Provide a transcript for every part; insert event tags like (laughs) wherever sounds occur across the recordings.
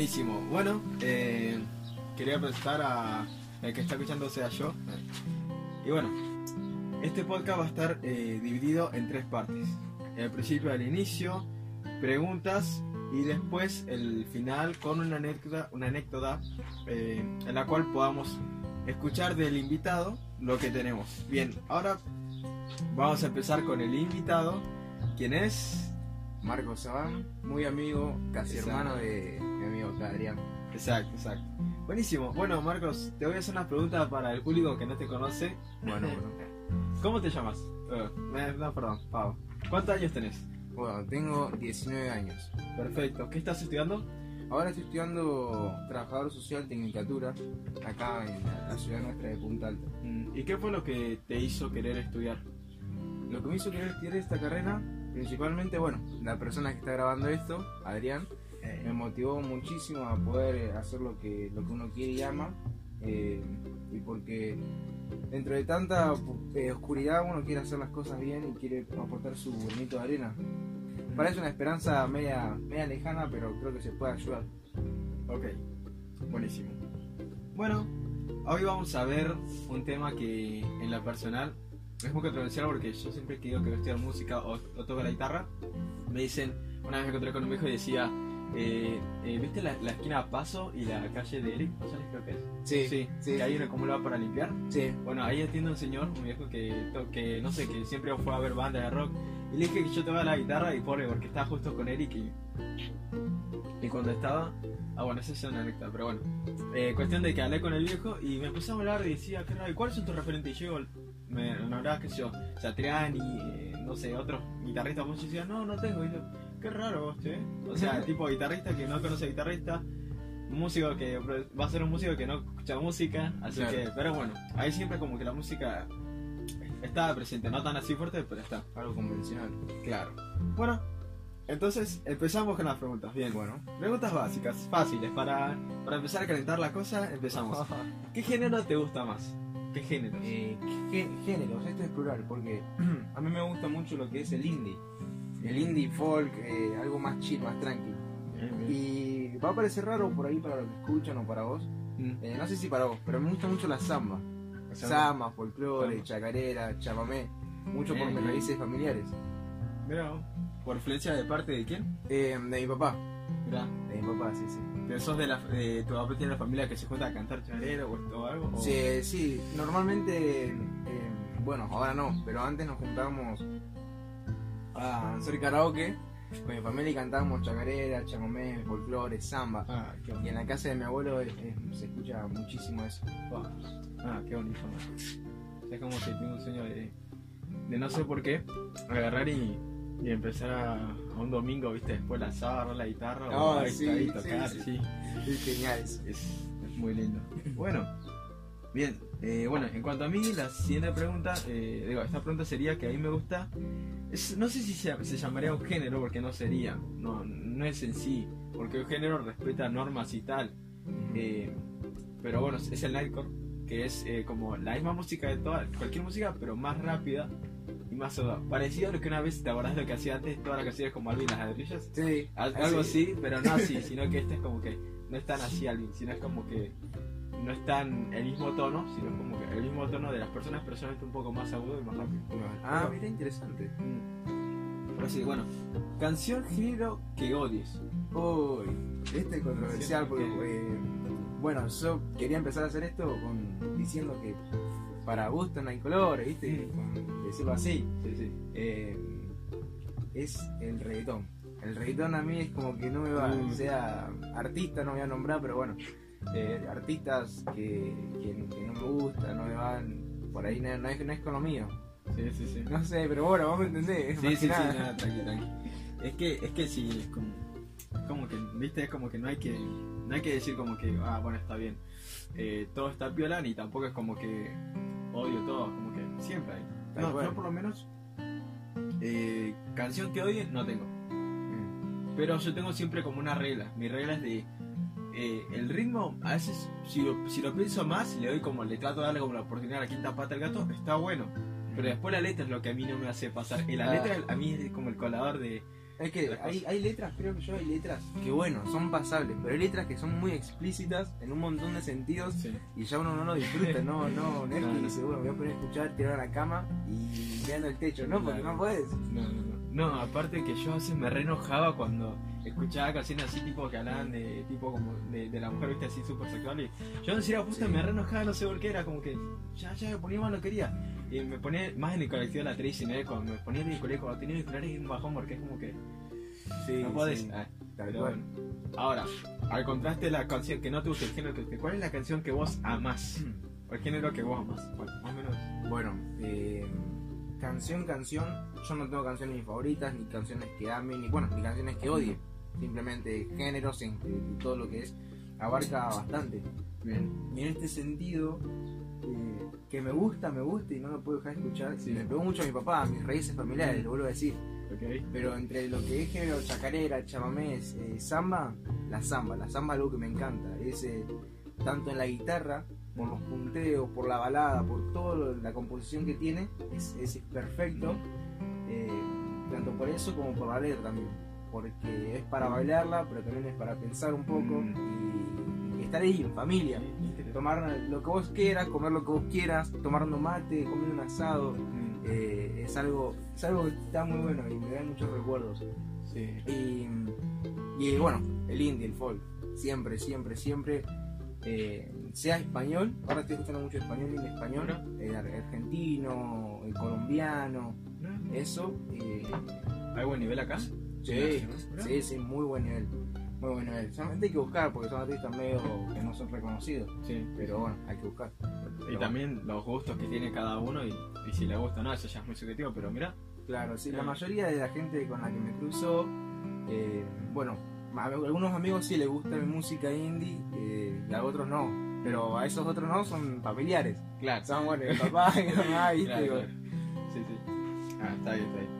Buenísimo. Bueno, eh, quería presentar a el que está escuchando, sea yo. Y bueno, este podcast va a estar eh, dividido en tres partes. El principio, al inicio, preguntas y después el final con una anécdota, una anécdota eh, en la cual podamos escuchar del invitado lo que tenemos. Bien, ahora vamos a empezar con el invitado, quien es Marcos Sabán, muy amigo, casi Exacto. hermano de Adrián. Exacto, exacto. Buenísimo. Bueno, Marcos, te voy a hacer unas preguntas para el público que no te conoce. Bueno, (laughs) bueno. ¿Cómo te llamas? Eh, eh, no, perdón, Pau. ¿Cuántos años tenés? Bueno, tengo 19 años. Perfecto. ¿Qué estás estudiando? Ahora estoy estudiando trabajador social Tecnicatura, acá en la, ciudad nuestra de Punta Alta. Mm, ¿Y qué fue lo que te hizo querer estudiar? Lo que me hizo querer estudiar esta carrera, principalmente, bueno, la persona que está grabando esto, Adrián, me motivó muchísimo a poder eh, hacer lo que, lo que uno quiere y ama. eh, y porque dentro de tanta eh, oscuridad uno quiere hacer las cosas bien y quiere aportar su granito de arena. Parece una esperanza media, media lejana, pero creo que se puede ayudar. Ok, buenísimo. Bueno, hoy vamos a ver un tema que en la personal es muy controversial porque yo siempre que digo que voy a estudiar música o, o toco la guitarra, me dicen, una vez me encontré con un viejo y decía, eh, eh, ¿viste la, la esquina Paso y la calle de Eric? ¿No sabes creo que es? Sí, sí, sí. que hay una como va para limpiar. Sí. Bueno, ahí atiende un señor, un viejo que, que no sé, que siempre fue a ver banda de rock. Y le dije que yo tocaba la guitarra y pobre, porque estaba justo con Eric y, y cuando estaba... Ah, bueno, esa es una anécdota, pero bueno. Eh, cuestión de que hablé con el viejo y me empezó a hablar y decía, ¿qué raro, ¿y cuáles son tus referentes? Y yo, me nombraba, qué sé yo, Satriani, eh, no sé, otros guitarristas. Pues yo decía, no, no tengo. Y yo, qué raro che. O sea, tipo guitarrista que no conoce guitarrista, músico que va a ser un músico que no escucha música, así Claro. que, pero bueno, ahí siempre como que la música estaba presente, no tan así fuerte, pero está. Algo convencional. Claro. Bueno, entonces empezamos con las preguntas. Bien, Bueno. preguntas básicas, fáciles, para, para empezar a calentar la cosa, empezamos. (laughs) ¿Qué género te gusta más? ¿Qué género? Eh, ¿qué géneros? Esto es plural, porque (clears throat) a mí me gusta mucho lo que es el indie. El indie folk, eh, algo más chill, más tranquilo. Y va a parecer raro por ahí para los que escuchan o para vos. Mm. Eh, no sé si para vos, pero me gusta mucho la samba. Samba, folclore, Samba. chacarera, chamamé. Mucho por Bien, mis bien. raíces familiares. Mira, ¿por influencia de parte de quién? Eh, de mi papá. De mi papá, sí, sí. ¿pero sos de, la, de tu papá tiene una familia que se junta a cantar charero o, o algo? o- Sí, sí, normalmente, eh, bueno, ahora no, pero antes nos juntábamos a hacer karaoke con mi familia y cantábamos chacarera, chamamé, folclore, samba. Ah, qué Y en la casa de mi abuelo eh, eh, se escucha muchísimo eso. Ah, qué bonito. ¿no? Es como que tengo un sueño de, de no sé por qué, agarrar y, y empezar a, a un domingo, viste, después la sábado, la guitarra, o Ah, ahí, sí, tocar, sí. sí. Es genial eso. Es, es muy lindo. Bueno, bien. eh, bueno, en cuanto a mí, la siguiente pregunta, eh, digo, esta pregunta sería que a mí me gusta. es- no sé si se, se llamaría un género, porque no sería. No, no es en sí. Porque un género respeta normas y tal. eh, pero bueno, es el nightcore, que es eh, como la misma música de toda, cualquier música, pero más rápida y más soda. Parecido a lo que una vez te acordás de lo que hacía antes, todas las canciones como Alvin las ladrillas. Sí, Al- Algo así, pero no así, sino que este es como que no es tan así Alvin, sino es como que no es tan el mismo tono, sino como que el mismo tono de las personas, pero solamente un poco más agudo y más rápido. Ah, mira, interesante. Mm. Pero sí, bueno, canción género que odies. Uy, este es controversial porque, eh, bueno, yo quería empezar a hacer esto con, diciendo que para gusto no hay colores, ¿viste? Con decirlo así. Sí, sí. eh, es el reggaetón. El reggaetón a mí es como que no me va, Mm. sea artista, no me voy a nombrar, pero bueno, eh, artistas que, que- que no me gustan, no me van, por ahí no, no es, no es con lo mío. Sí, sí, sí. No sé, pero bueno, vos me entendés. Sí, más sí, que sí, nada. nada, tranqui, tranqui. Es que, es que sí, es como, es como que, viste, es como que no hay que, no hay que decir como que, ah, bueno, está bien, eh, todo está piola, ni tampoco es como que odio todo, como que siempre hay. Tal No, cual. yo por lo menos, eh, canción que odie no tengo, Mm. pero yo tengo siempre como una regla, mi regla es de, eh, el ritmo, a veces, si lo, si lo pienso más, le doy como, le trato de darle como la oportunidad a la quinta pata al gato, está bueno. Pero después la letra es lo que a mí no me hace pasar. Y la Ah. letra a mí es como el colador de, Es que hay, hay letras, creo que yo hay letras que bueno, son pasables, pero hay letras que son muy explícitas en un montón de sentidos Sí. y ya uno no lo disfruta, no, no, no (laughs) es No, que dice, bueno, me voy a poner a escuchar, tirar a la cama y mirando el techo, no, porque no puedes. No, no, no. No, aparte que yo a veces me re enojaba cuando escuchaba canciones así tipo que hablaban de tipo como de, de la mujer viste así súper sexual y yo puta Sí. me re enojaba no sé por qué era como que ya ya me ponía más lo quería y me ponía más en el colectivo de la 3 y cuando me ponía en el colegio cuando tenía auriculares y un bajón porque es como que Sí, no podés sí, Ah, pero bueno. ahora al contraste de la canción que no te gusta el género que te ¿cuál es la canción que vos amás? o el género que vos amás bueno, más o menos Bueno, eh, canción, canción, yo no tengo canciones ni favoritas, ni canciones que ame, ni bueno, ni canciones que odie. Simplemente géneros en todo lo que es abarca bastante. bien Y en este sentido, eh, que me gusta, me gusta y no lo puedo dejar de escuchar. Sí. Me pegó mucho a mi papá, a mis raíces familiares, lo vuelvo a decir. Pero entre lo que es género chacarera, chamamés, eh, samba, la samba, la samba es algo que me encanta. Es eh, tanto en la guitarra, por los punteos, por la balada, por toda la composición que tiene, es, es perfecto. eh, tanto por eso como por la letra también. Porque es para bailarla, pero también es para pensar un poco y, y estar ahí en familia. Tomar lo que vos quieras, comer lo que vos quieras, tomando mate, comer un asado. Mm, eh, es algo es algo que está muy bueno y me da muchos recuerdos. sí Y, y bueno, el indie, el folk, siempre, siempre, siempre, eh, sea español, ahora estoy escuchando mucho español, indie español, eh, ar- argentino, eh, colombiano, eso, ¿Hay buen nivel acá? Sí, sí, sí, muy buen nivel, muy buen nivel. Solamente hay que buscar porque son artistas medio que no son reconocidos, Sí. pero bueno, hay que buscar. Y también los gustos que tiene cada uno y, y si le gusta o no, eso ya es muy subjetivo, pero mira, Claro, sí, la Claro. mayoría de la gente con la que me cruzo, eh, bueno, a algunos amigos sí les gusta mi música indie eh, y a otros no, pero a esos otros no son familiares. claro. Son, bueno, papá, mi mamá, (laughs) ¿viste? Claro, claro. Sí, sí. Ah, está bien, está bien.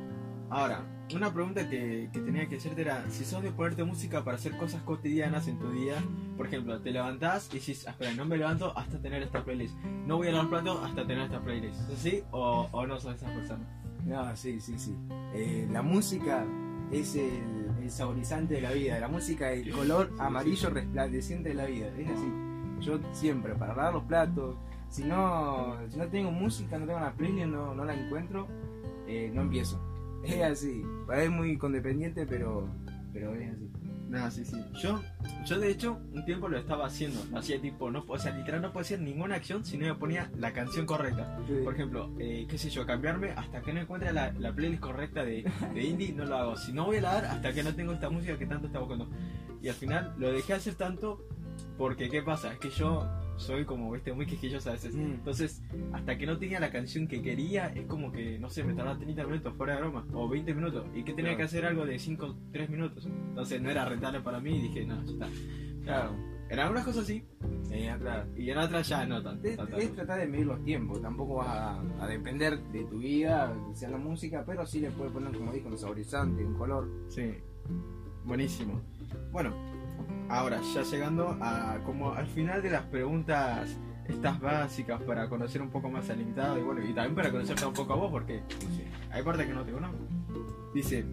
Ahora, una pregunta que, que tenía que hacerte era, si sos de ponerte música para hacer cosas cotidianas en tu día, por ejemplo, te levantás y dices, "Ah, espera, no me levanto hasta tener esta playlist, no voy a lavar platos hasta tener esta playlist, ¿es así o, o no sos esas personas? No, sí, sí, sí. Eh, la música es el, el saborizante de la vida, la música es el color amarillo resplandeciente de la vida, es así. Yo siempre, para lavar los platos, si no, si no tengo música, no tengo la playlist, no, no la encuentro, eh, no empiezo. Es así, es muy condependiente, pero, pero es así. No, sí, sí. Yo, yo de hecho, un tiempo lo estaba haciendo, lo hacía tipo, no, o sea, literal no podía hacer ninguna acción si no me ponía la canción correcta. Por ejemplo, eh, qué sé yo, cambiarme hasta que no encuentre la, la playlist correcta de, de indie, no lo hago. Si no voy a lavar hasta que no tengo esta música que tanto estaba buscando. Y al final lo dejé hacer tanto porque, ¿qué pasa? Es que yo soy como, viste, muy quisquilloso a veces. Mm. Entonces, hasta que no tenía la canción que quería, es como que, no sé, me tardaba 30 minutos fuera de broma, o 20 minutos, y que tenía Claro. que hacer algo de 5, 3 minutos. Entonces no era rentable para mí y dije, no, ya está. Claro, En algunas cosas sí, eh, claro. y en otras ya no tanto. Es, tanto. es tratar de medir los tiempos, tampoco vas a, a depender de tu vida, sea la música, pero sí le puedes poner, como dijo, un saborizante, un color. Sí, buenísimo. Bueno, ahora ya llegando a como al final de las preguntas estas básicas para conocer un poco más al invitado y bueno, y también para conocerte un poco a vos porque hay partes que no te conozco. Dice,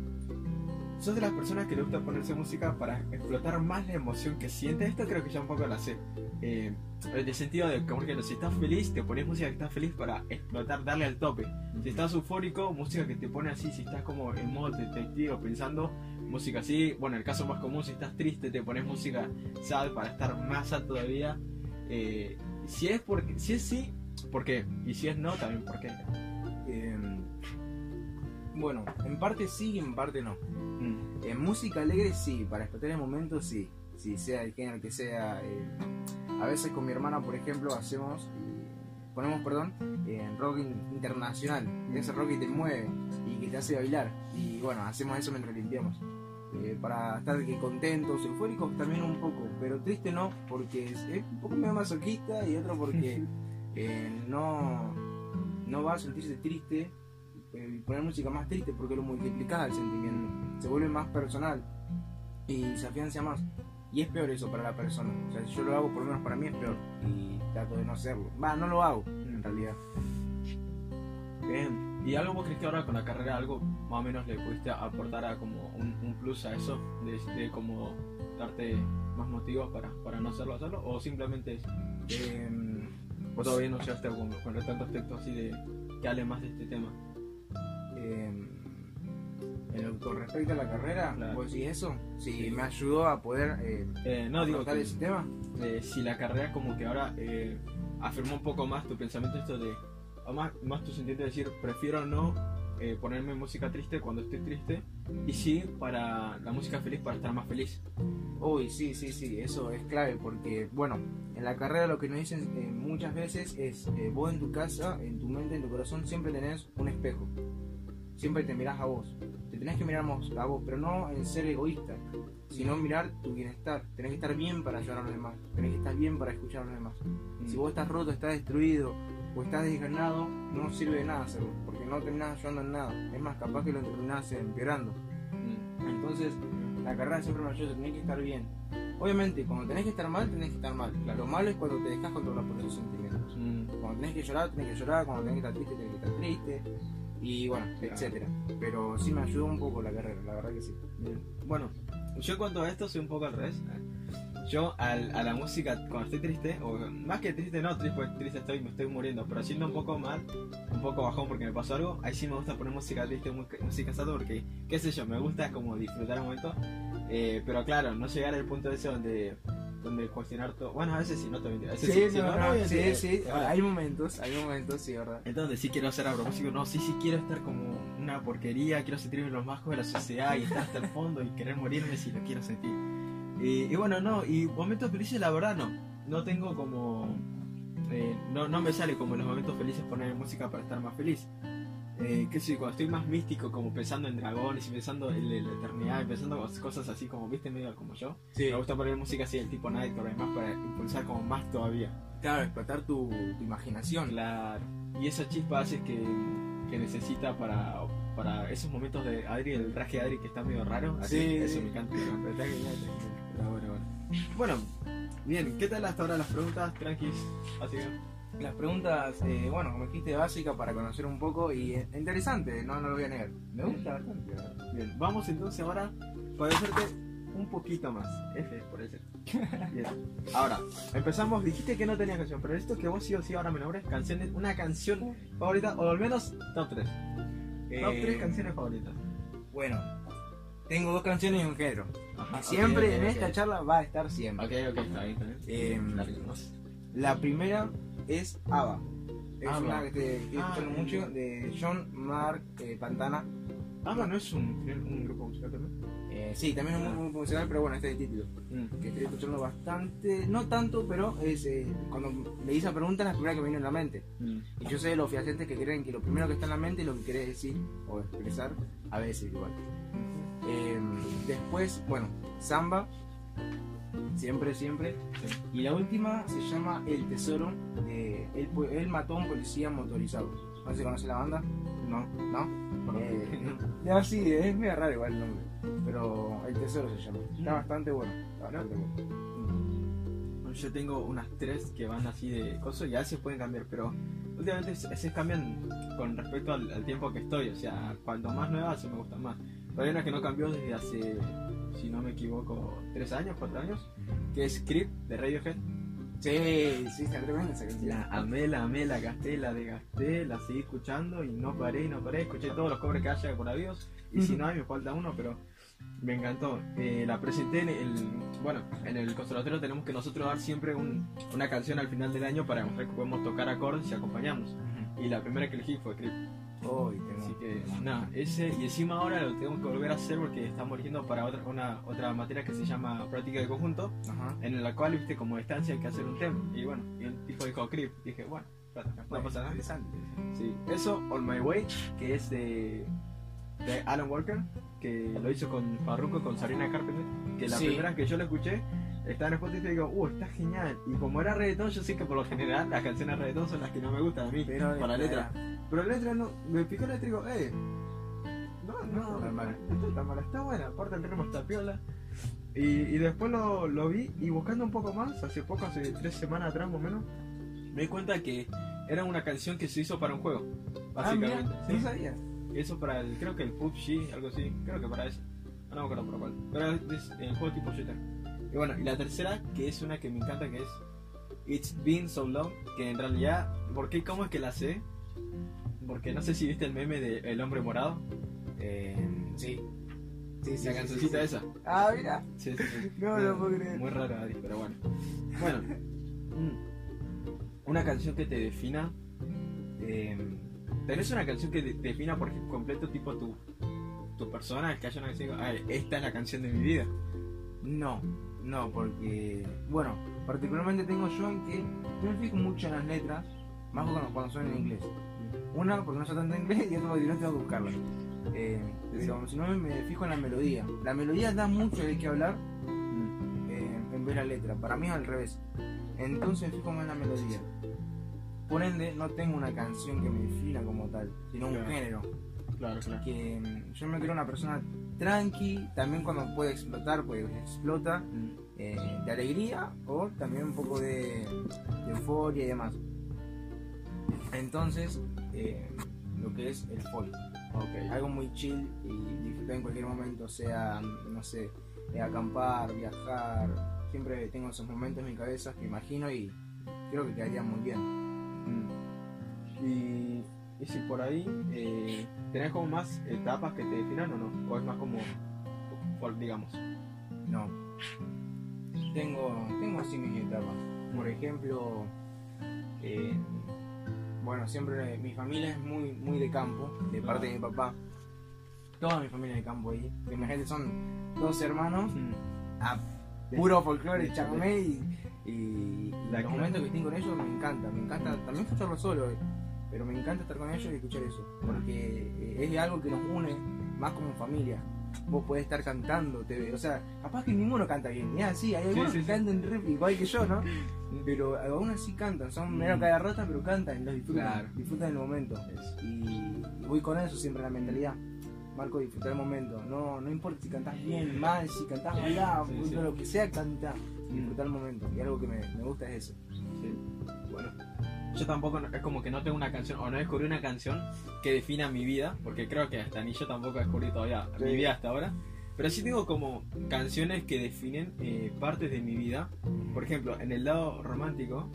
¿sos de las personas que le gusta ponerse música para explotar más la emoción que siente? Esto creo que ya un poco la sé. Eh, en el sentido de que, por ejemplo, si estás feliz, te pones música que estás feliz para explotar, darle al tope. Si estás eufórico, música que te pone así, si estás como en modo detectivo pensando, música así. Bueno, el caso más común, si estás triste, te pones música sad para estar más sad todavía. Eh, si es porque, si es sí, ¿por qué? Y si es no, también por qué. Eh, bueno, en parte sí y en parte no. Mm, En música alegre sí, para explotar el momento sí, si sea el género que sea. eh, a veces con mi hermana, por ejemplo, hacemos, eh, ponemos, perdón, en rock in- internacional, ese rock que te mueve y que te hace bailar. Y bueno, hacemos eso mientras limpiamos. Eh, para estar que contentos, eufóricos también un poco, pero triste no, porque es, es un poco medio masoquista y otro porque (laughs) eh, no, no va a sentirse triste eh, y poner música más triste porque lo multiplica el sentimiento, se vuelve más personal y se afianza más. Y es peor eso para la persona. O sea, si yo lo hago, por lo menos para mí es peor. Y trato de no hacerlo. Va, no lo hago, en realidad. Bien. ¿Y algo vos crees que ahora con la carrera algo más o menos le pudiste aportar a como un, un plus a eso? De, de como darte más motivos para, para no hacerlo, hacerlo? ¿O simplemente es, Eh, o todavía no llegaste con, con tantos textos así de que hable más de este tema? eh, con respecto a la carrera, Claro. ¿vos decís eso? Sí, Sí. me ayudó a poder eh, Eh, no, digo que, ese tema. eh, si la carrera como que ahora eh, afirmó un poco más tu pensamiento esto de, más, más tu sentido de decir, prefiero no eh, ponerme música triste cuando estoy triste y sí para la música feliz para estar más feliz. Uy, sí, sí, sí, eso es clave porque, bueno, en la carrera lo que nos dicen eh, muchas veces es, eh, vos en tu casa, en tu mente, en tu corazón, siempre tenés un espejo. Siempre te mirás a vos. Te tenés que mirar a vos, pero no en ser egoísta, sino mirar tu bienestar. Tenés que estar bien para ayudar a los demás. Tenés que estar bien para escuchar a los demás. Si vos estás roto, estás destruido o estás desganado, no sirve de nada hacerlo, porque no terminás ayudando en nada. Es más, capaz que lo terminás empeorando. Mm, Entonces, la carrera siempre me ayuda, tenés que estar bien. Obviamente, cuando tenés que estar mal, tenés que estar mal. Lo malo es cuando te dejas controlar por esos sentimientos. mm, Cuando tenés que llorar, tenés que llorar. Cuando tenés que estar triste, tenés que estar triste. Y bueno, Claro. etcétera. Pero sí me ayudó un poco la carrera, la verdad que sí. bien. Bueno, yo cuanto a esto soy un poco al revés. Yo al- a la música cuando estoy triste, o más que triste no, triste, pues triste estoy, me estoy muriendo, pero siendo un poco mal, un poco bajón porque me pasó algo, ahí sí me gusta poner música triste, música sad porque, qué sé yo, me gusta como disfrutar el momento, eh, pero claro, no llegar al punto ese donde, donde cuestionar todo, bueno a veces sí, no te mentira, a veces sí, sí, no, no, sí, sí, sí. Hay momentos, hay momentos, sí, verdad. Entonces sí quiero ser agromúsico, no, sí, sí quiero estar como una porquería, quiero sentirme los más de la sociedad y estar hasta el fondo y querer morirme si lo quiero sentir. Y, y bueno, no, y momentos felices la verdad no, no tengo como, eh, no, no me sale como en los momentos felices poner música para estar más feliz. Eh, qué sé yo, cuando estoy más místico, como pensando en dragones y pensando en la eternidad y pensando cos- cosas así como, viste, medio como yo. Sí, Me gusta poner música así del tipo Nightcore, además para impulsar como más todavía. claro, explotar tu, tu imaginación. Claro. Y esa chispa hace que, que necesita para, para esos momentos de Adri, el traje de Adri que está medio raro. Así, Sí, eso me encanta. Bueno, bien, ¿qué tal hasta ahora las preguntas? Tranquis. Así que. Las preguntas, eh, bueno, como dijiste, básica para conocer un poco y eh, interesante, no, no lo voy a negar. Me gusta bastante. Bien, vamos entonces ahora para hacerte un poquito más. F por. (laughs) Bien. Ahora, empezamos. Dijiste que no tenía canción, pero esto que vos sí o sí ahora me nombres canciones, una canción favorita, o al menos top 3. Top Eh, 3 canciones favoritas. Bueno, tengo dos canciones y un género. Ajá, Siempre en esta charla va a estar siempre. Ok, ok, está bien, está bien. Eh. La primera es ABBA. Es una que te estoy Ah, mucho de John Mark eh, Pantana. Ah, no es un, un grupo musical también. Eh, sí, también es un grupo musical, pero bueno, este es el título. Mm. Que estoy escuchando bastante, no tanto, pero es eh, cuando me hice la pregunta es la primera que me vino en la mente. Mm. Y yo sé de los fehacientes que creen que lo primero que está en la mente es lo que querés decir o expresar, a veces igual. Eh, después, bueno, Samba, siempre, siempre. Y la última se llama El Tesoro. de- él, él mató a un policía motorizado. No si conoce la banda. No, no. Eh, ya sí, es medio raro igual el nombre. Pero El Tesoro se llama. Está Mm. bastante bueno. Está bastante bueno. Yo tengo unas tres que van así de cosas y a veces pueden cambiar, pero últimamente se, se cambian con respecto al, al tiempo que estoy. O sea, cuanto más nuevas se me gustan más. Hay una que no cambió desde hace, si no me equivoco, tres años, cuatro años, que es Creep de Radiohead. Sí, sí, está tremenda esa canción. La amé, la amé, la gasté, la desgasté, la seguí escuchando y no paré, y no paré. Escuché todos los covers que haya por avios y si (laughs) no hay me falta uno, pero me encantó. Eh, la presenté en el, bueno, en el conservatorio tenemos que nosotros dar siempre un- una canción al final del año para demostrar que podemos tocar acordes y acompañarnos. Y la primera que elegí fue Creep. Así que nada, ese y encima ahora lo tengo que volver a hacer porque estamos eligiendo para otra, una, otra materia que se llama práctica de conjunto Ajá. en la cual, viste, como distancia hay que hacer un tema. Y bueno, y el tipo dijo Creep. Dije, bueno, plata, no pasa nada. Interesante. Sí, eso, On My Way, que es de, de Alan Walker, que lo hizo con Farruko, con Sarina Carpenter, que la Sí. primera vez que yo lo escuché, estaba en Spotify y digo, uh, está genial. Y como era reggaetón, yo sé que por lo general las canciones de reggaetón son las que no me gustan a mí, Pero por la letra. Pero la letra no, me picó la letra y digo, eh, no, no, No está tan mal. no está tan mal, está buena, aparte el ritmo está piola. Y, y después lo, lo vi y buscando un poco más, hace poco, hace tres semanas atrás más o menos, me di cuenta que era una canción que se hizo para un juego. básicamente. Ah, sí. no sabía. Eso para el, creo que el PUBG, algo así, creo que para eso. No me acuerdo por cuál. Pero es el juego tipo shooter. Y bueno, y la tercera, que es una que me encanta, que es It's Been So Long, que en realidad, ¿por qué? ¿Cómo es que la sé? Porque no sé si viste el meme de El Hombre Morado. Eh, sí. Sí, sí, la sí, cancioncita sí, sí. esa. Ah, mira. Sí, sí, sí. No lo puedo creer. Muy raro, Adi, pero bueno. Bueno, mm, una canción que te defina. Eh, ¿Tenés una canción que te defina por completo, tipo tu, tu persona? Que haya una canción. "Ah, esta es la canción de mi vida. No, no, porque, bueno, particularmente tengo yo en que no me fijo mucho en las letras, más cuando, cuando son en inglés. Una, porque no sé tanto inglés, y otra, porque no tengo que buscarlas. Eh, si no, me fijo en la melodía. La melodía da mucho de qué hablar eh, en vez de la letra. Para mí es al revés. Entonces me fijo más en la melodía. Por ende, no tengo una canción que me defina como tal, sino un género. Claro, claro. Que mm, yo me creo una persona tranqui, también cuando puede explotar, pues explota. Mm, eh, de alegría o también un poco de, de euforia y demás. Entonces, eh, lo que es el folk, algo muy chill y disfrutar en cualquier momento, sea, no sé, eh, acampar, viajar. Siempre tengo esos momentos en mi cabeza que imagino y creo que quedarían muy bien. Mm. Y, y si por ahí eh, tenés como más etapas que te definan o no? O es más como digamos. No. Tengo, tengo así mis etapas. Por ejemplo, eh, bueno, siempre mi familia es muy, muy de campo, de parte de mi papá. Toda mi familia de campo ahí. Imagínate, son dos hermanos, Mm. a puro folclore, chamamé y, y La los momentos que estoy con ellos me encanta. Me encanta también escucharlo solo, eh, pero me encanta estar con ellos y escuchar eso. Porque eh, es algo que nos une más como familia. Vos podés estar cantando, te, o sea, capaz que ninguno canta bien. Ya, sí, hay algunos sí, que sí. cantan rap igual que yo, ¿no? (laughs) Pero aún así cantan, son Mm. medio cada rata, pero cantan los disfrutan, Claro. disfrutan el momento. Y, voy con eso siempre en la mentalidad. Marco, disfrutar el momento. No, no importa si cantás bien, mal, si cantás mal, lo que sea, canta. Mm. Disfrutar el momento. Y algo que me, me gusta es eso. Sí. Bueno, yo tampoco, es como que no tengo una canción, o no descubrí una canción que defina mi vida, porque creo que hasta ni yo tampoco descubrí todavía Sí. mi vida hasta ahora. Pero sí tengo como canciones que definen eh, partes de mi vida. Por ejemplo, en el lado romántico,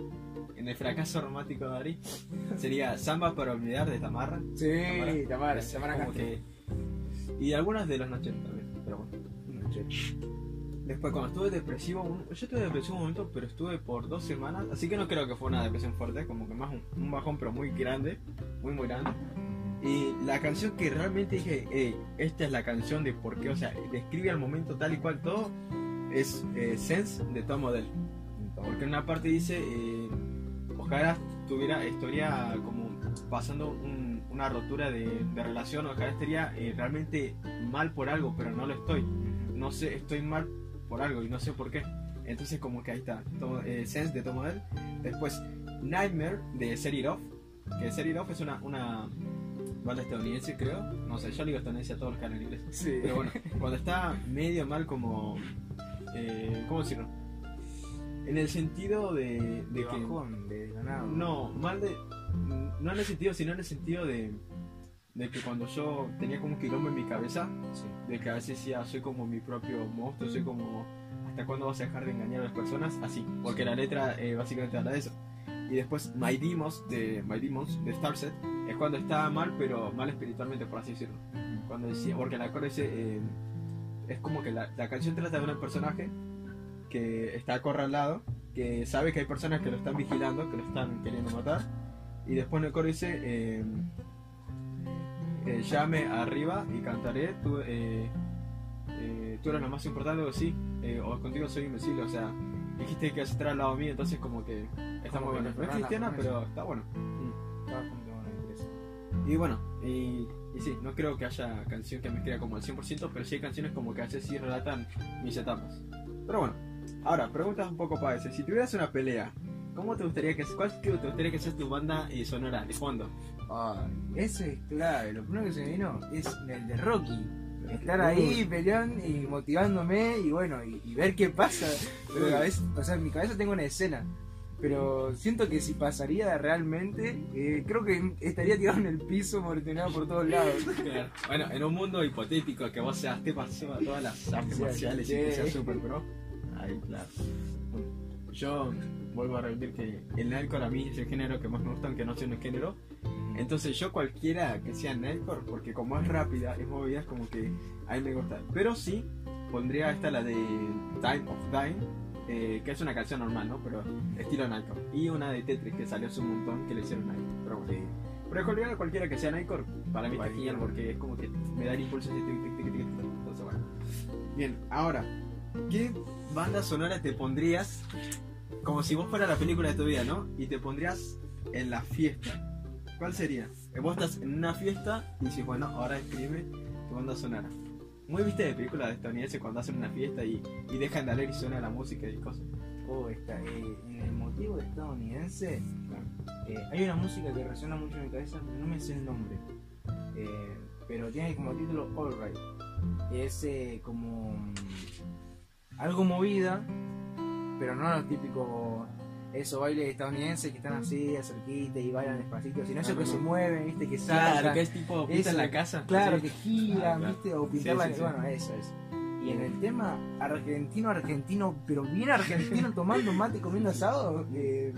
en el fracaso romántico de Ari, (laughs) sería Samba para olvidar de Tamarra. Sí, como Castro. que- Y algunas de los noches también, pero bueno. Después, cuando estuve depresivo, un- yo estuve depresivo un momento, pero estuve por dos semanas, así que no creo que fue una depresión fuerte, como que más un, un bajón, pero muy grande, muy, muy grande. Y la canción que realmente dije, "Ey, esta es la canción de por qué, o sea, describe al momento tal y cual todo, es eh, Sense de Tom Odell. Porque en una parte dice, eh, ojalá tuviera, estaría como pasando un- una rotura de, de relación, ojalá estaría eh, realmente mal por algo, pero no lo estoy no sé, estoy mal por algo y no sé por qué. Entonces como que ahí está, Tom- eh, Sense de Tom Odell. Después Nightmare de Set It Off, que Set It Off es una, una banda estadounidense creo, no sé, yo digo estadounidense a todos los inglés. Sí. Pero bueno, cuando está medio mal como... Eh, ¿Cómo decirlo? En el sentido de, de de que... bajón, de ganado. No, mal de. No en el sentido, sino en el sentido de. De que cuando yo tenía como un quilombo en mi cabeza, Sí. de que a veces decía, soy como mi propio monstruo, soy como. ¿Hasta cuándo vas a dejar de engañar a las personas? Así, porque la letra eh, básicamente habla de eso. Y después My Demons de My Demons de Starset es cuando está mal, pero mal espiritualmente, por así decirlo. Cuando decía, porque la core dice, eh, es como que la, la canción trata de un personaje que está acorralado, que sabe que hay personas que lo están vigilando, que lo están queriendo matar, y después en el coro dice, eh, eh, llame arriba y cantaré, tú, eh, eh, tú eres lo más importante, o sí, eh, o contigo soy invencible, o sea, dijiste que vas a estar al lado mío, entonces como que está muy bueno. No es cristiana, pero está bueno. Está bastante bueno. Y bueno, y, y sí, no creo que haya canción que me crea como al 100%, pero sí hay canciones como que a veces sí relatan mis etapas. Pero bueno, ahora, preguntas un poco para ese. Si tuvieras una pelea, ¿cómo te gustaría que cuál te gustaría que sea tu banda y sonora de fondo? Ay, ese es clave. Lo primero que se me vino es el de Rocky. Estar ahí peleando y motivándome y bueno, y, y ver qué pasa. Pero a veces, o sea, en mi cabeza tengo una escena. Pero siento que si pasaría realmente, eh, creo que estaría tirado en el piso, mortinado por todos lados. (laughs) Claro. Bueno, en un mundo hipotético que vos seas te pasó a todas las artes marciales y que seas super pro. Ahí, claro. Yo vuelvo a repetir que el Nightcore a mí es el género que más me gusta, aunque no sea un género. Entonces yo cualquiera que sea Nightcore, porque como es rápida, es movida, es como que a mí me gusta. Pero sí, pondría esta la de Time of Dying, eh, que es una canción normal, ¿no? Pero estilo Nightcore. Y una de Tetris que salió hace un montón que le hicieron Nightcore. Pero bueno. Pero cualquiera, cualquiera que sea Nightcore, para mí está genial porque es como que me da el impulso así. Entonces, bueno. Bien, ahora, ¿qué banda sonora te pondrías como si vos fuera la película de tu vida, ¿no? Y te pondrías en la fiesta. ¿Cuál sería? Eh, Vos estás en una fiesta y dices, bueno, ahora escribe tu banda sonora. Muy viste de películas de estadounidenses cuando hacen una fiesta y, y dejan de hablar y suena la música y cosas. Oh, está, eh, en el motivo estadounidense eh, hay una música que resuena mucho en mi cabeza, no me sé el nombre. Eh, pero tiene como título All Right. Es eh, como mm, algo movida, pero no los típicos esos bailes estadounidenses que están así, cerquita y bailan despacito, sino esos Ah, que se mueven, viste, que saltan. es tipo pinta en la casa. Claro, que giran, Ah, claro. viste, o pintar Sí, la sí. Bueno, eso es. Y en el tema argentino, argentino, pero bien argentino, (laughs) tomando mate y comiendo asado, eh,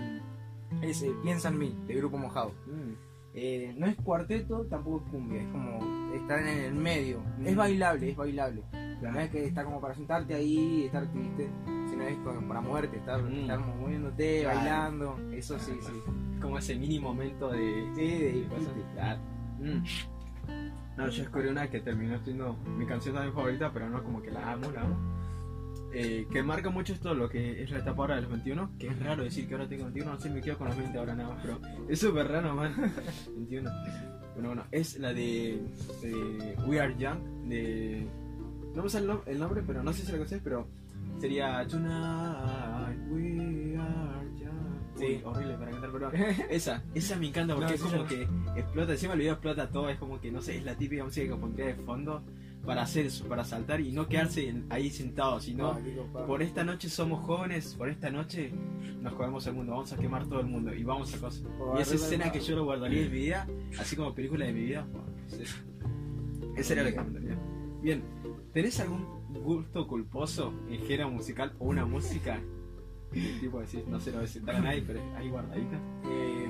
es eh, Piensa en mí, de Grupo Mojado. Mm. Eh, no es cuarteto, tampoco es cumbia, es como estar en el medio. Mm. Es bailable, es bailable. No es que está como para sentarte ahí y estar triste, sino es como para moverte, estar, Mm. estar moviéndote, Claro. bailando. Eso sí, Claro, sí. Como ese mini momento de... Sí, de de cosas. Claro. Mm. No, yo escogí una que terminó siendo mi canción también favorita, pero no como que la amo, la amo. Eh, que marca mucho esto, lo que es la etapa ahora de los 21, que es raro decir que ahora tengo 21, no sé, me quedo con los 20 ahora nada más, pero es súper raro, man. (laughs) 21. Bueno, bueno, es la de, de We Are Young, de... No me sale el, nom- el nombre, pero no sé si la conoces, pero sería Tonight We Are Young. Sí. Horrible para cantar, pero (laughs) esa, esa me encanta porque No, es como que explota, encima el video explota todo, es como que no sé, es la típica música que pondría de fondo para hacer eso, para saltar y no quedarse en- ahí sentado, sino Ah, por esta noche somos jóvenes, por esta noche nos comemos el mundo, vamos a quemar todo el mundo y vamos a cosas. Por Y esa escena que yo lo guardaría en mi vida, así como película de mi vida, esa era la que mandaría. Bien, ¿tenés algún gusto culposo en género musical o una música? tipo decís, no sé, no voy a a nadie, pero ahí guardadita. Eh,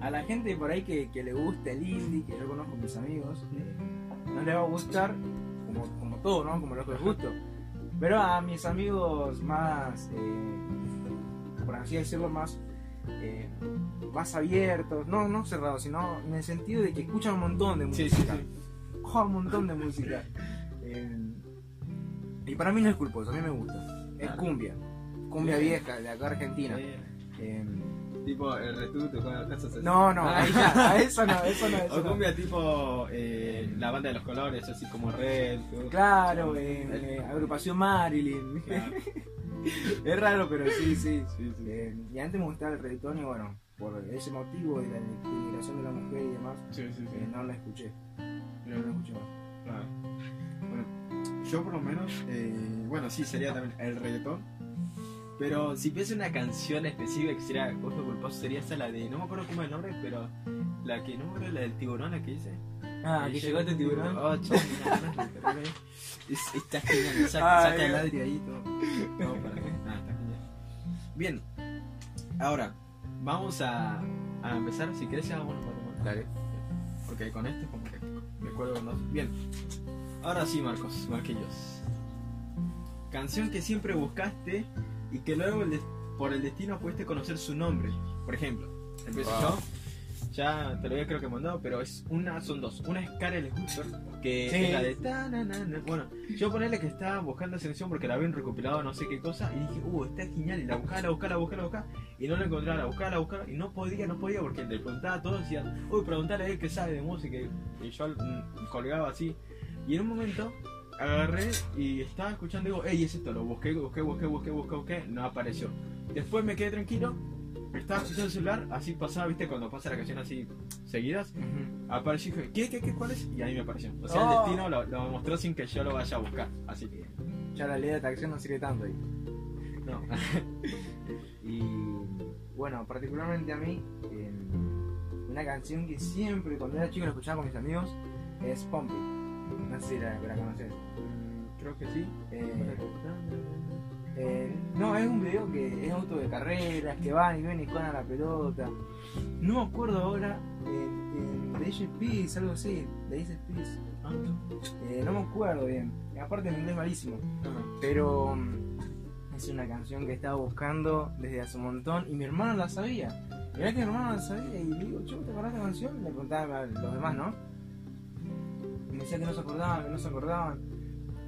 a la gente por ahí que, que le gusta el indie, que yo conozco mis amigos, eh, no le va a gustar, como, como todo, ¿no? Como lo que les gusto. Pero a mis amigos más, eh, por así decirlo, más, eh, más abiertos, no, no cerrados, sino en el sentido de que escuchan un montón de música. sí, (laughs) un montón de música. Eh, y para mí no es culposo, a mí me gusta. Es cumbia. Cumbia vieja, de acá Argentina. Tipo el así. no, no, Ah. a eso no, eso no, eso O no. cumbia tipo eh, la banda de los colores, así como Red. Claro, eh, eh, agrupación Marilyn. Claro. (laughs) es raro, pero sí, sí. Sí, sí. Eh, y antes me gustaba el reggaetón y bueno, por ese motivo de la discriminación de la mujer y demás, Sí, eh, no la escuché. No la escuché más. Claro. Bueno, yo por lo menos, bueno, sí, sería también el reggaetón. Pero si pienso en una canción específica que sería gusto culposo, sería esa la de, no me acuerdo cómo es el nombre, pero la que no me acuerdo, la del tiburón, la que dice. Ah, Ahí que llegó este tiburón. Oh, no, terrible. Es- está genial, saca, saca el ladri ahí todo. todo para nada, está genial. Bien, ahora vamos a, a empezar. Si querés, ya vamos a Dale. Porque con esto, como que me cuelgo. ¿no? Bien, ahora sí, Marcos, Marquillos. Canción que siempre buscaste y que luego el por el destino pudiste conocer su nombre. Por ejemplo, empiezo Wow. yo. Ya te lo había creo que mandado, pero es una, son dos. Una es Karel Hooper, que Sí. es la de ta, na, na, na. Bueno, yo ponerle que estaba buscando esa canción porque la habían recopilado no sé qué cosa y dije, uh, está genial, y la buscaba, la buscaba, la buscaba, la buscaba, y no la encontraba, la buscaba, la buscaba, y no podía, no podía, porque le preguntaba a todos, decían, uy, preguntale a él que sabe de música, y yo mm, colgaba así, y en un momento agarré y estaba escuchando, digo, hey, es esto, lo busqué, busqué, busqué, busqué, busqué, busqué, no apareció. Después me quedé tranquilo, estaba escuchando el celular, así pasaba, viste, cuando pasa la canción así seguidas, apareció y dije, ¿qué, qué, qué, cuál es? Y ahí me apareció. O sea, Oh. el destino lo, lo mostró sin que yo lo vaya a buscar, así que, Ya la ley de atracción no sirve tanto ahí. no. (laughs) Y bueno, particularmente a mí, eh, una canción que siempre cuando era chico la escuchaba con mis amigos es Pompey. No sé si la, la conoces. Creo que sí. Eh, eh, no, es un video que es auto de carreras, que van y ven y a la pelota. No me acuerdo ahora, en, en Ace Peace, algo así, de Ace Peace. Ah, Eh, no me acuerdo bien. Aparte en inglés malísimo. Pero mm, es una canción que estaba buscando desde hace un montón y mi hermano la sabía. Mirá que mi hermano la sabía y le digo, "Che, ¿te acordás de esta canción? Le preguntaba a los demás, ¿no? Y me decía que no se acordaban, que no se acordaban.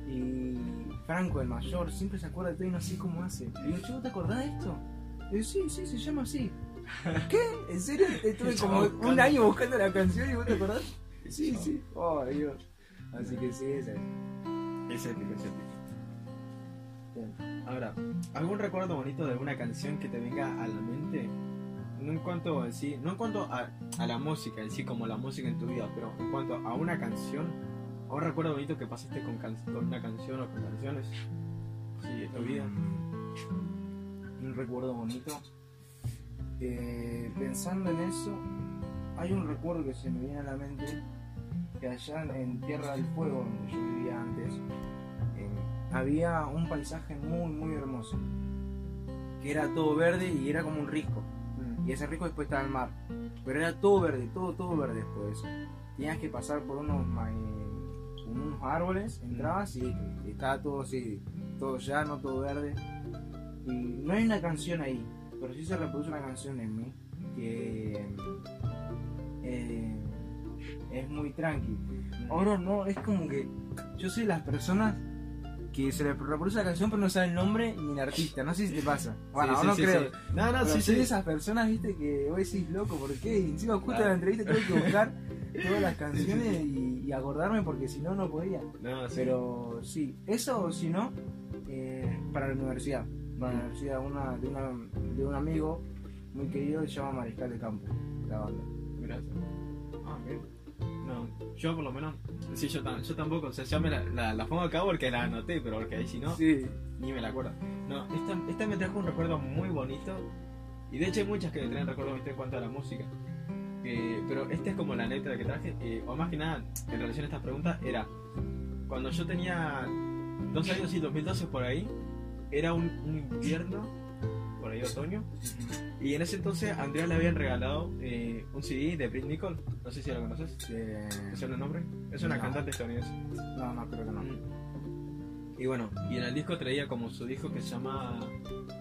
Y Franco, el mayor, siempre se acuerda de todo y no sé cómo hace. Le digo, "Che, ¿vos te acordás de esto? Y digo, sí, sí, se llama así. (laughs) ¿Qué? ¿En serio? Estuve como un año buscando la canción y vos te acordás. Sí, sí. Oh, Dios. Así que sí, esa es. Es épico, es épico. Ahora, ¿algún recuerdo bonito de alguna canción que te venga a la mente? No en cuanto en sí, no en cuanto a, a la música en sí, como la música en tu vida, pero en cuanto a una canción, a un recuerdo bonito que pasaste con, can- con una canción o con canciones, sí, tu vida. Un recuerdo bonito. Eh, pensando en eso, hay un recuerdo que se me viene a la mente que allá en- Tierra del Fuego, donde yo vivía antes, eh, había un paisaje muy, muy hermoso. Que era todo verde y era como un risco. Mm. Y ese risco después estaba el mar. Pero era todo verde, todo, todo verde después de eso. Tenías que pasar por unos, eh, unos árboles, entrabas y estaba todo así, todo llano, todo verde. Y no hay una canción ahí, pero sí se reproduce una canción en mí que eh, es muy tranqui. Ahora no, es como que yo soy de las personas que se le reproduce la canción pero no sabe el nombre ni el artista. No sé si te pasa. Bueno, Sí, no sí, creo. No, no, Pero soy de esas personas, viste, que vos decís, loco, ¿por qué? Y encima justo Claro. en la entrevista tuve que buscar todas las canciones y, y acordarme porque si no, no podía. No, sí. Pero sí, eso o si no, eh, para la universidad. Para la universidad una, de, una, de un amigo muy querido que se llama Mariscal de Campo, la banda. Gracias. Ah, bien. No, yo por lo menos, sí, yo, tam- yo tampoco, o sea, ya me la, la, la pongo acá porque la anoté, pero porque ahí si no, Sí. ni me la acuerdo. No, esta, esta me trajo un recuerdo muy bonito, y de hecho hay muchas que me traen recuerdos en cuanto a la música. Eh, pero esta es como la neta que traje, eh, o más que nada, en relación a esta pregunta, era cuando yo tenía dos años y 2012 por ahí, era un, un invierno, por ahí otoño, y en ese entonces a Andrea le habían regalado eh, un CD de Britney Nicole. No sé si lo conoces. ¿Es el nombre? Es una No. cantante estadounidense. no, no, creo que no. Y bueno, y en el disco traía como su disco que se llama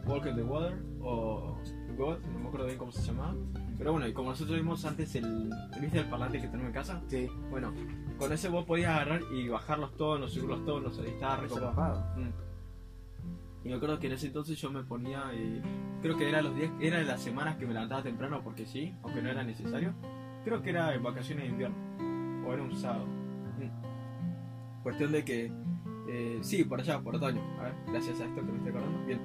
Walk in the Water o God, no me acuerdo bien cómo se llamaba. Pero bueno, y como nosotros vimos antes el, ¿viste el parlante que tenemos en casa? Sí, Bueno, con ese vos podías agarrar y bajar los tonos, subir los tonos, y estaba recopado. Mm. Y me acuerdo que en ese entonces yo me ponía, eh, creo que era los días, era de las semanas que me levantaba temprano porque sí, aunque no era necesario. Creo que era en vacaciones de invierno, o era un sábado. Mm. Cuestión de que, eh, sí, por allá, por otoño, a ver, gracias a esto que me estoy acordando, bien.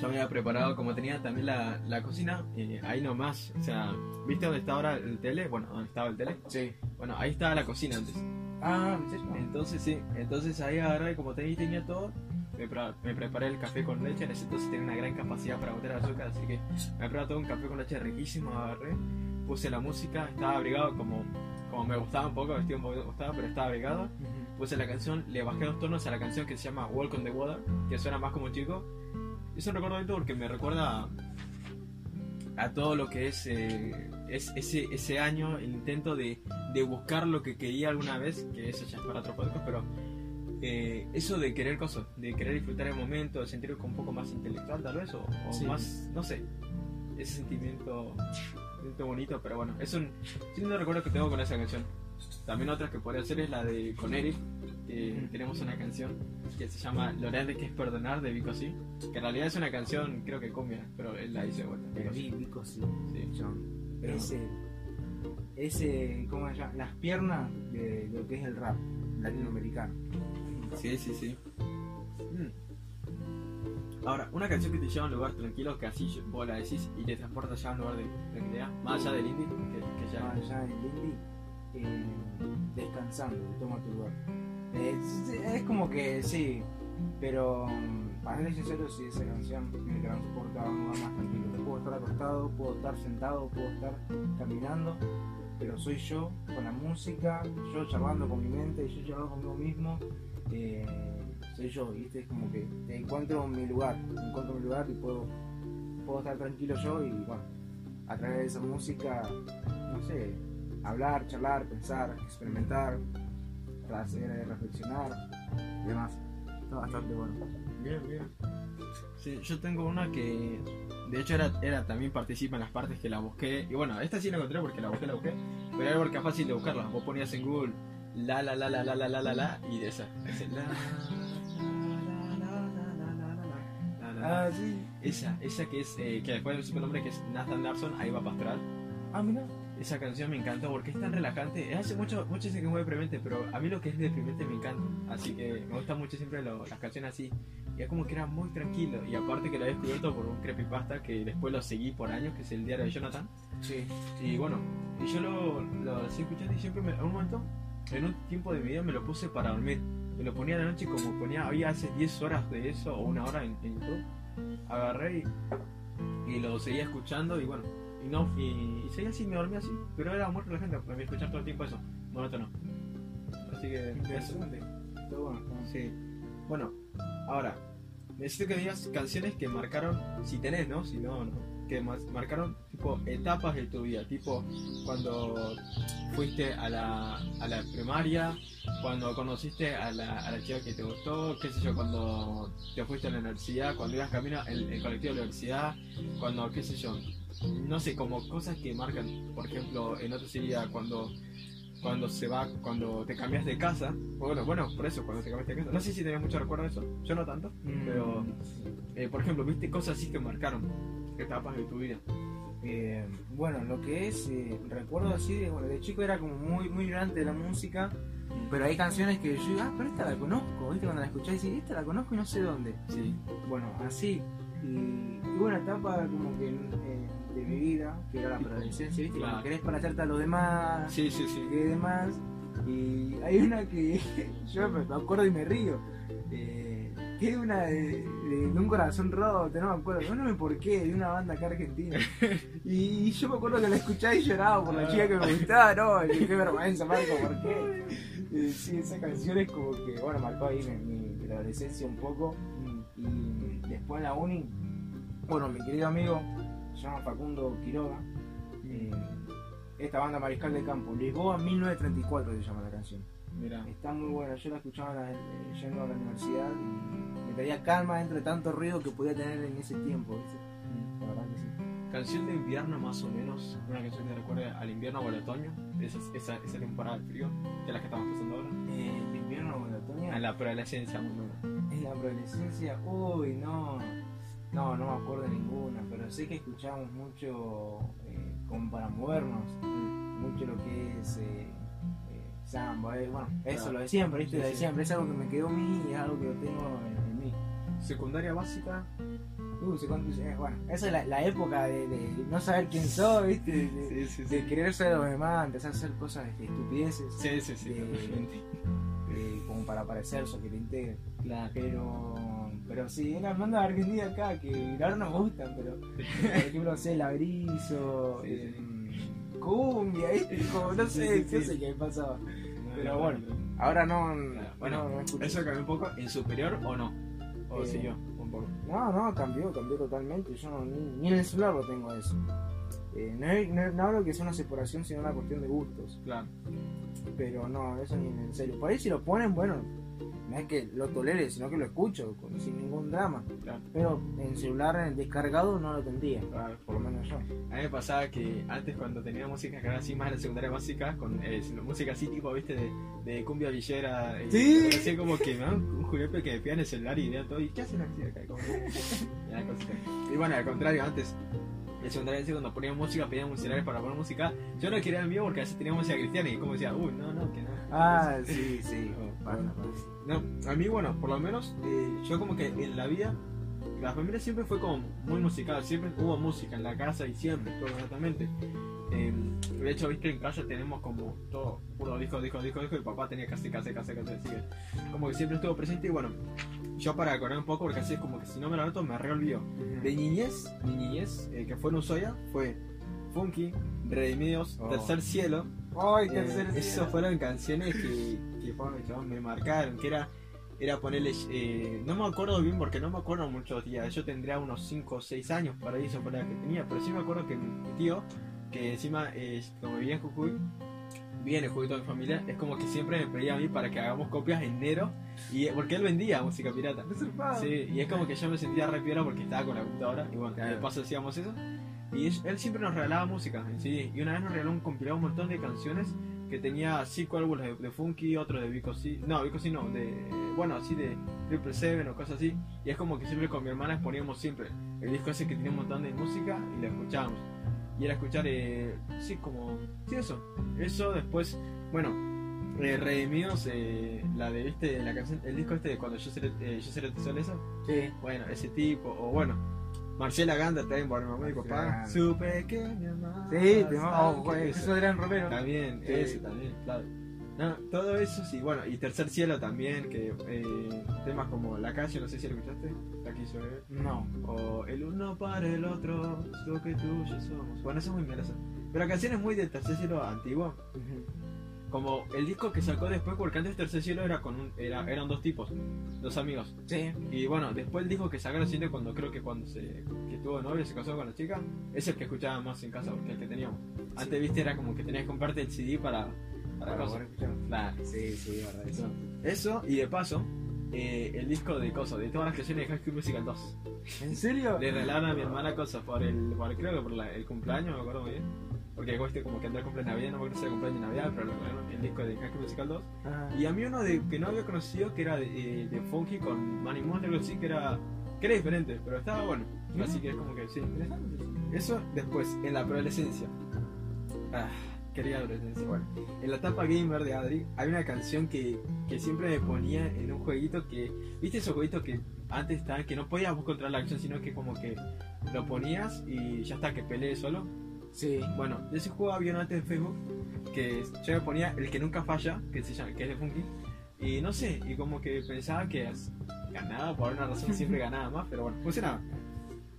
Yo me había preparado, como tenía también la, la cocina, eh, ahí nomás, o sea, ¿viste dónde está ahora el tele? Bueno, ¿dónde estaba el tele? Sí. Bueno, ahí estaba la cocina antes. Ah, ¿en serio? Entonces sí, entonces ahí agarré, como tenía, tenía todo, me, pre- me preparé el café con leche, en ese entonces tenía una gran capacidad para botar azúcar, así que me preparé todo un café con leche riquísimo, agarré, puse la música, estaba abrigado como, como me gustaba un poco, vestido un poco me gustaba, pero estaba abrigado, puse la canción, le bajé dos tonos a la canción que se llama Walk on the Water, que suena más como chico, y es un recuerdo bonito porque me recuerda a todo lo que es, eh, es ese, ese año, el intento de, de buscar lo que quería alguna vez, que eso ya es para otro podcast, pero eh, eso de querer cosas, de querer disfrutar el momento, de sentirlo un poco más intelectual tal vez, o, o Sí. más, no sé, ese sentimiento, sentimiento bonito, pero bueno, es un lindo recuerdo que tengo con esa canción. También otra que podría ser es la de con Eric, tenemos una canción que se llama Lo grande que es perdonar de Vico Sí, que en realidad es una canción, creo que cumbia, pero él la hizo. El Vico Sí. bíblico, sí. John. Pero- Ese, ese, ¿cómo se llama? Las piernas de lo que es el rap latinoamericano. Sí, sí, sí. Mm. Ahora, una canción que te lleva a un lugar tranquilo, que así vos la decís y te transporta ya a un lugar de tranquilidad, más allá del indie, que, que ya... allá en Lindy, eh, descansando, toma tu lugar. Es, es como que sí, pero mm, para ser sincero, si esa canción me transporta a un lugar más tranquilo. Puedo estar acostado, puedo estar sentado, puedo estar caminando, pero soy yo con la música, yo charlando con mi mente, yo charlando conmigo mismo. Eh, soy yo, ¿viste? Es como que te encuentro en mi lugar, encuentro mi lugar y puedo, puedo estar tranquilo yo y bueno, a través de esa música, no sé, hablar, charlar, pensar, experimentar, hacer reflexionar y demás. Está bastante bueno. Bien, bien. Sí, yo tengo una que de hecho era, era también participa en las partes que la busqué. Y bueno, esta sí la encontré porque la busqué, la busqué. Pero era porque es fácil de buscarla. Vos ponías en Google la la la la la la la la la y de esa. Ese, la, Ah, sí. Esa, esa que es, eh, que después me el nombre que es Nathan Larson, ahí va pastoral. Ah, mira. Esa canción me encantó porque es tan relajante. Hace mucho, mucho dicen que es muy deprimente, pero a mí lo que es deprimente me encanta. Así que me gustan mucho siempre lo- las canciones así. Y es como que era muy tranquilo. Y aparte que lo había descubierto por un creepypasta que después lo seguí por años, que es el diario de Jonathan. Sí. Y bueno, y yo lo, lo escuchando y siempre me, en un momento, en un tiempo de mi vida me lo puse para dormir. Me lo ponía a la noche como ponía, había hace 10 horas de eso o una hora en, en YouTube. Agarré y, y lo seguía escuchando y bueno, y no, y, y seguía así, me dormía así. Pero era muy relajante, para mí escuchar todo el tiempo eso, monótono. Así que. Interesante. Está bueno. Sí. Bueno, ahora, necesito que digas canciones que marcaron, si tenés, ¿no? Si no, no. Que marcaron, tipo, etapas de tu vida. Tipo, cuando fuiste a la, a la primaria, cuando conociste a la, a la chica que te gustó, qué sé yo, cuando te fuiste a la universidad, cuando ibas camino el, el colectivo de la universidad, cuando, qué sé yo, no sé, como cosas que marcan. Por ejemplo, en otro sería cuando cuando se va, cuando te cambias de casa, bueno, bueno, por eso, cuando te cambiaste de casa, no sé si tenías mucho recuerdo de eso, yo no tanto, pero, eh, por ejemplo, viste cosas así que marcaron etapas de tu vida. Eh, bueno, lo que es, eh, recuerdo así, de, bueno, de chico era como muy, muy grande de la música, pero hay canciones que yo digo, ah, pero esta la conozco, ¿viste? Cuando la escuchás, decís, esta la conozco y no sé dónde. Sí, Bueno, así. Y, y bueno, etapa como que eh, de mi vida, que era la preadolescencia, ¿viste? Claro. Querés paracharte a los demás, sí, sí, sí. y demás. Y hay una que (laughs) yo me me acuerdo y me río. eh, que es una de, de- de un corazón roto, no me acuerdo, no sé por qué, de una banda acá argentina. (laughs) Y yo me acuerdo que la escuchaba y lloraba por la chica que me gustaba, no, (laughs) y qué vergüenza, Marco, ¿por qué? Eh, sí, esa canción es como que, bueno, marcó ahí mi, mi- mi adolescencia un poco. Y la uni, bueno, mi querido amigo, se llama Facundo Quiroga, eh, esta banda Mariscal de Campo, Lisboa 1934 se llama la canción. Mira, Está muy buena, yo la escuchaba la- eh, yendo a la universidad y me traía calma dentro de tanto ruido que podía tener en ese tiempo. ¿viste? La verdad que sí. canción de invierno más o menos, una canción que recuerde al invierno o al otoño, esa, esa, esa temporada de frío, de la que estamos pasando ahora. Eh, ¿el invierno o el otoño? A la preadolescencia, muy buena. En la adolescencia, uy, no. No, no me acuerdo de ninguna, pero sé que escuchamos mucho eh, como para movernos, mucho lo que es eh, eh, samba, eh, bueno, eso Claro. lo de siempre, ¿viste? Sí, lo de sí. siempre, es algo que me quedó a mí y es algo que lo tengo en, en mí. Secundaria básica, Uh, bueno, esa es la, la época de, de no saber quién soy, ¿viste? De, de- sí, de querer ser los demás, empezar a hacer cosas de estupideces, Sí, sí, sí, de-. Eh, como para parecer so que te integre. Claro. Pero, pero sí, una banda Argentina acá que ahora no me gustan, pero (laughs) por ejemplo, no sé, Laberizo, Sí, eh, Cumbia. Como, no sé, Sí, no sé qué pasaba. Pero No, bueno, no, no. ahora no, Bueno, no, no escucho. ¿Eso cambió un poco en superior o no? ¿O Eh, siguió un poco? No, no, cambió, cambió totalmente. Yo no, ni, ni en el celular lo tengo eso. Eh, no, no, no hablo que sea una separación, sino una cuestión de gustos. Claro. Pero no, eso ni en serio. Por ahí si lo ponen, bueno, no es que lo tolere, sino que lo escucho con- sin ningún drama. Claro. Pero en celular en el descargado no lo tendría, Claro. por lo menos yo. A mí me pasaba que antes cuando tenía música que era así más en la secundaria básica, con eh, música así tipo, viste, de, de cumbia villera, y Sí. así como que me un julepe que me pidan el celular y vean todo, ¿y qué hacen aquí acá? Como, (laughs) y bueno, al contrario, antes, en secundaria básica, cuando ponían música, pedían un celular para poner música, yo no quería el mío porque así tenía música cristiana y como decía, uy, no, no, que no. Ah, sí, (laughs) sí. Pasa, bueno. pasa. No, a mí, bueno, por lo menos, eh, yo como que en la vida, la familia siempre fue como muy musical, siempre hubo música en la casa y siempre, todo exactamente. Eh, de hecho, viste, en casa tenemos como todo, puro disco, disco, disco, disco, y papá tenía casi, casi, casi, casi, así que como que siempre estuvo presente y bueno, yo para acordar un poco, porque así es como que si no me lo anoto me reolvido. De niñez, mi niñez, eh, que fue en Ushuaia, fue Funky, Redimidos, Oh. Tercer Cielo. Ay, Eh, tercer Esas cielo. fueron canciones que, que chabón, me marcaron, que era, era ponerle, eh, no me acuerdo bien porque no me acuerdo muchos días, yo tendría unos 5 o 6 años para eso, para que tenía, pero sí me acuerdo que mi tío, que encima, eh, como vivía en Jujuy, viene juguito de mi familia, es como que siempre me pedía a mí para que hagamos copias en enero, y, porque él vendía música pirata. Sí, y es como que yo me sentía re piola porque estaba con la computadora y bueno, de paso hacíamos eso. Y él siempre nos regalaba música en CD. Y una vez nos regaló un compilado un montón de canciones que tenía cinco álbumes de, de Funky, otro de Vico C. No, Vico C no, de. Bueno, así de Triple Seven o cosas así. Y es como que siempre con mi hermana poníamos siempre el disco ese que tenía un montón de música y lo escuchábamos. Y era escuchar, eh, sí, como. Sí, eso. Eso después, bueno, eh, Redimidos, eh, la de, viste, la canción, el disco este de cuando yo seré, eh, yo seré tu sol, eso. Sí. Bueno, ese tipo, o bueno, Marcela Ganda también por mi mamá y papá. Su pequeña mamá. Sí, te oh, güey, eso- Romero. También, Sí. ese también, claro. No, todo eso sí, bueno, y Tercer Cielo también, que eh, temas como La Calle, no sé si lo escuchaste, La quiso ver. No. O El uno para el otro, lo que tú y yo somos. Bueno, eso es muy meloso. Pero canciones muy del Tercer Cielo antiguo, como el disco que sacó después, porque antes Tercer Cielo era con un, era, eran dos tipos, dos amigos. Sí. Y bueno, después el disco que sacaron siguiente cuando creo que cuando se que tuvo novio se casó con la chica, es el que escuchaba más en casa que el que teníamos. Antes viste era como que tenías que comprarte el CD para, para, Para cosas. poder escuchar. Claro. Sí, sí, verdad. Eso. Eso, y de paso, eh, el disco de cosas, de todas las canciones de High School Musical 2. ¿En serio? Le regalaron a mi hermana cosas por el, por, creo que por la- el cumpleaños, me acuerdo muy bien. Porque este como que cumpleaños de Navidad, no me acuerdo si era cumpleaños de Navidad, pero le regalaron el disco de High School Musical 2. Ah. Y a mí uno de, que no había conocido que era de, eh, de Funky con Manny Monster, algo así, que era, que era diferente, pero estaba bueno. Así que es como que sí. Interesante. Eso después, en la adolescencia. Ah, quería adolescencia. Bueno, en la etapa gamer de Adri, hay una canción que, que siempre me ponía en un jueguito que. ¿Viste esos jueguitos que antes estaban que no podías controlar la acción, sino que como que lo ponías y ya está, que pelee solo? Sí. Bueno, de ese juego había antes en Facebook que yo me ponía el que nunca falla, que se llama, que es de Funky. Y no sé, y como que pensaba que ganaba, por alguna razón (laughs) siempre ganaba más, pero bueno, funcionaba.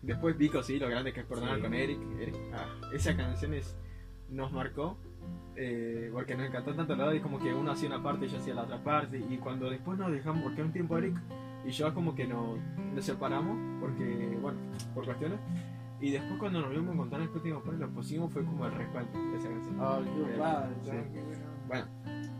Después Vico, sí, lo grande que es perdonar Sí. con Eric. Eric, ah, esa canción es, nos marcó, eh, porque nos encantó tanto la y como que uno hacía una parte y yo hacía la otra parte. Y cuando después nos dejamos, porque un tiempo Eric y yo como que nos, nos separamos, porque, bueno, por cuestiones. Y después cuando nos vimos encontrar en el último parte, lo pusimos fue como el respaldo de esa canción. Oh, padre, Sí. bueno.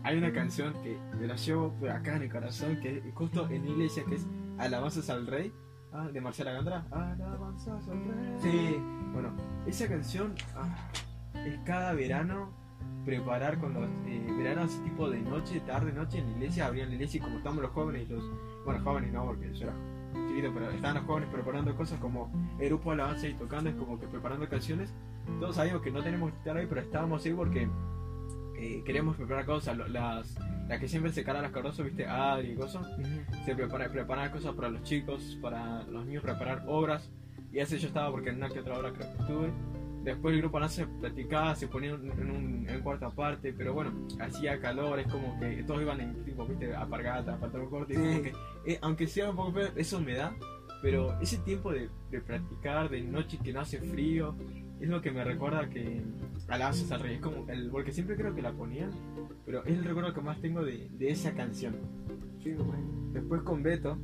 Hay una canción que me la llevo acá en el corazón, que es justo en iglesia, que es Alabanzas al Rey, ah, de Marcela Gandra. Alabanzas al Rey. Sí. Bueno, esa canción ah, es cada verano preparar con los eh, veranos tipo de noche, tarde, noche en la iglesia, abrían la iglesia y como estamos los jóvenes y los, bueno, jóvenes no, porque yo era chiquito, pero estaban los jóvenes preparando cosas como el grupo alabanza y tocando, es como que preparando canciones. Todos sabíamos que no tenemos que estar ahí, pero estábamos ahí porque eh, queremos preparar cosas, las, las que siempre se cargan las carrozas, viste, Adri y cosas se prepara, preparar cosas para los chicos, para los niños, preparar obras. Y así yo estaba porque en una que otra obra creo que estuve. Después el grupo no se platicaba, se ponía en un, en cuarto aparte, pero bueno, hacía calor, es como que todos iban en tipo, viste, apargata, pantalón corto, y como que, eh, aunque sea un poco feo, eso me da, pero ese tiempo de, de practicar, de noche que no hace frío, es lo que me recuerda que alabanzas al rey, es como el, porque siempre creo que la ponían, pero es el recuerdo que más tengo de, de esa canción. Sí, bueno. Después con Beto.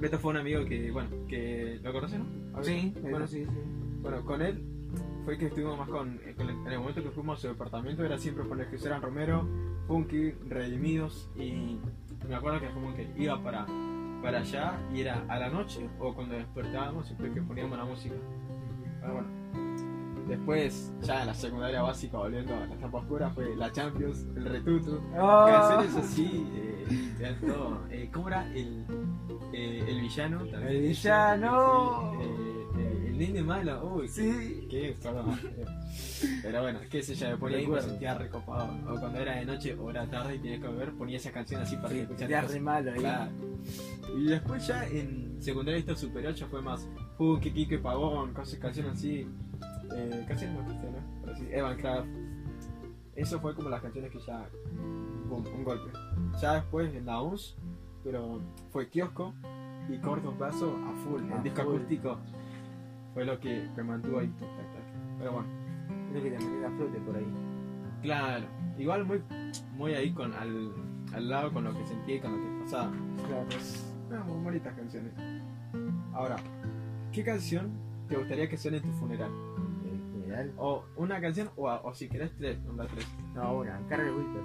Beto fue un amigo que, bueno, que lo conoce, ¿no? A. Sí, bueno, bueno, sí, sí. bueno, con él fue que estuvimos más con, eh, en el momento que fuimos a su departamento era siempre con los que eran Romero, Funky, Redimidos y me acuerdo que como que iba para, para allá y era a la noche o cuando despertábamos siempre que poníamos la música. Ah, bueno. Después, ya en la secundaria básica, volviendo a la etapa oscura, fue la Champions, el Retutu, Oh. canciones así, eh, todo. Eh, ¿Cómo era el, eh, el villano? también? El villano. Sí, nene malo, uy, Sí. qué perdón. Pero bueno, qué sé yo, me ponía ahí me sentía recopado. O cuando era de noche o era tarde y tenía que beber, ponía esa canción así para Sí, escuchar. cosas. re malo ahí. Claro. Y después ya en secundaria esto superior ya fue más Funky, Kike Pavón, cosas, canciones así. Eh, canciones más cristianas, así, Evan Craft. Eso fue como las canciones que ya. boom, un golpe. Ya después en la UNS, pero fue Kiosco, y corto plazo a full. A el disco full. acústico fue lo que me mantuvo ahí. Pero bueno, Creo que te metí la flote por ahí. claro. Igual muy, muy ahí con al, al lado con lo que sentí y con lo que pasaba. Claro. Muy bonitas canciones. Ahora, ¿qué canción te gustaría que suene en tu funeral? O una canción, o, o si querés tres, nombra tres. No, una, Carol Whisper.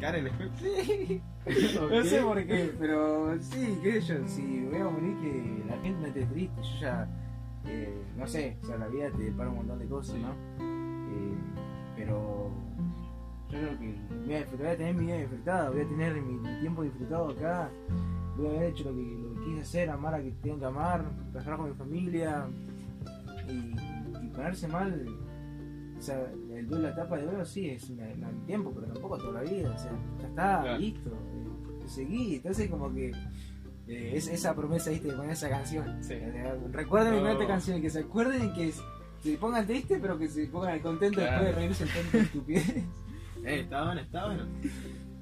Karen, escucha. No sé por qué, pero sí, sé yo, si voy a morir que la gente no esté triste, yo ya, eh, no sé, o sea, la vida te depara un montón de cosas. ¿no? Eh, pero yo creo que voy a, disfrutar, voy a tener mi vida disfrutada, voy a tener mi, mi tiempo disfrutado acá, voy a haber hecho lo que, lo que quise hacer, amar a que tengo que amar, pasar con mi familia y, y ponerse mal. O sea, el duelo, la etapa de duelo sí es una- una- un tiempo, pero tampoco toda la vida. O sea, ya está, Claro. listo. eh, seguí. Entonces, como que eh, es, esa promesa, ¿viste? Con esa canción. Sí. Recuerden No. esta canción, que se acuerden y que se pongan tristes, pero que se pongan contentos Claro. después de reírse en tanta estupidez. (laughs) Eh, está bueno, está bueno.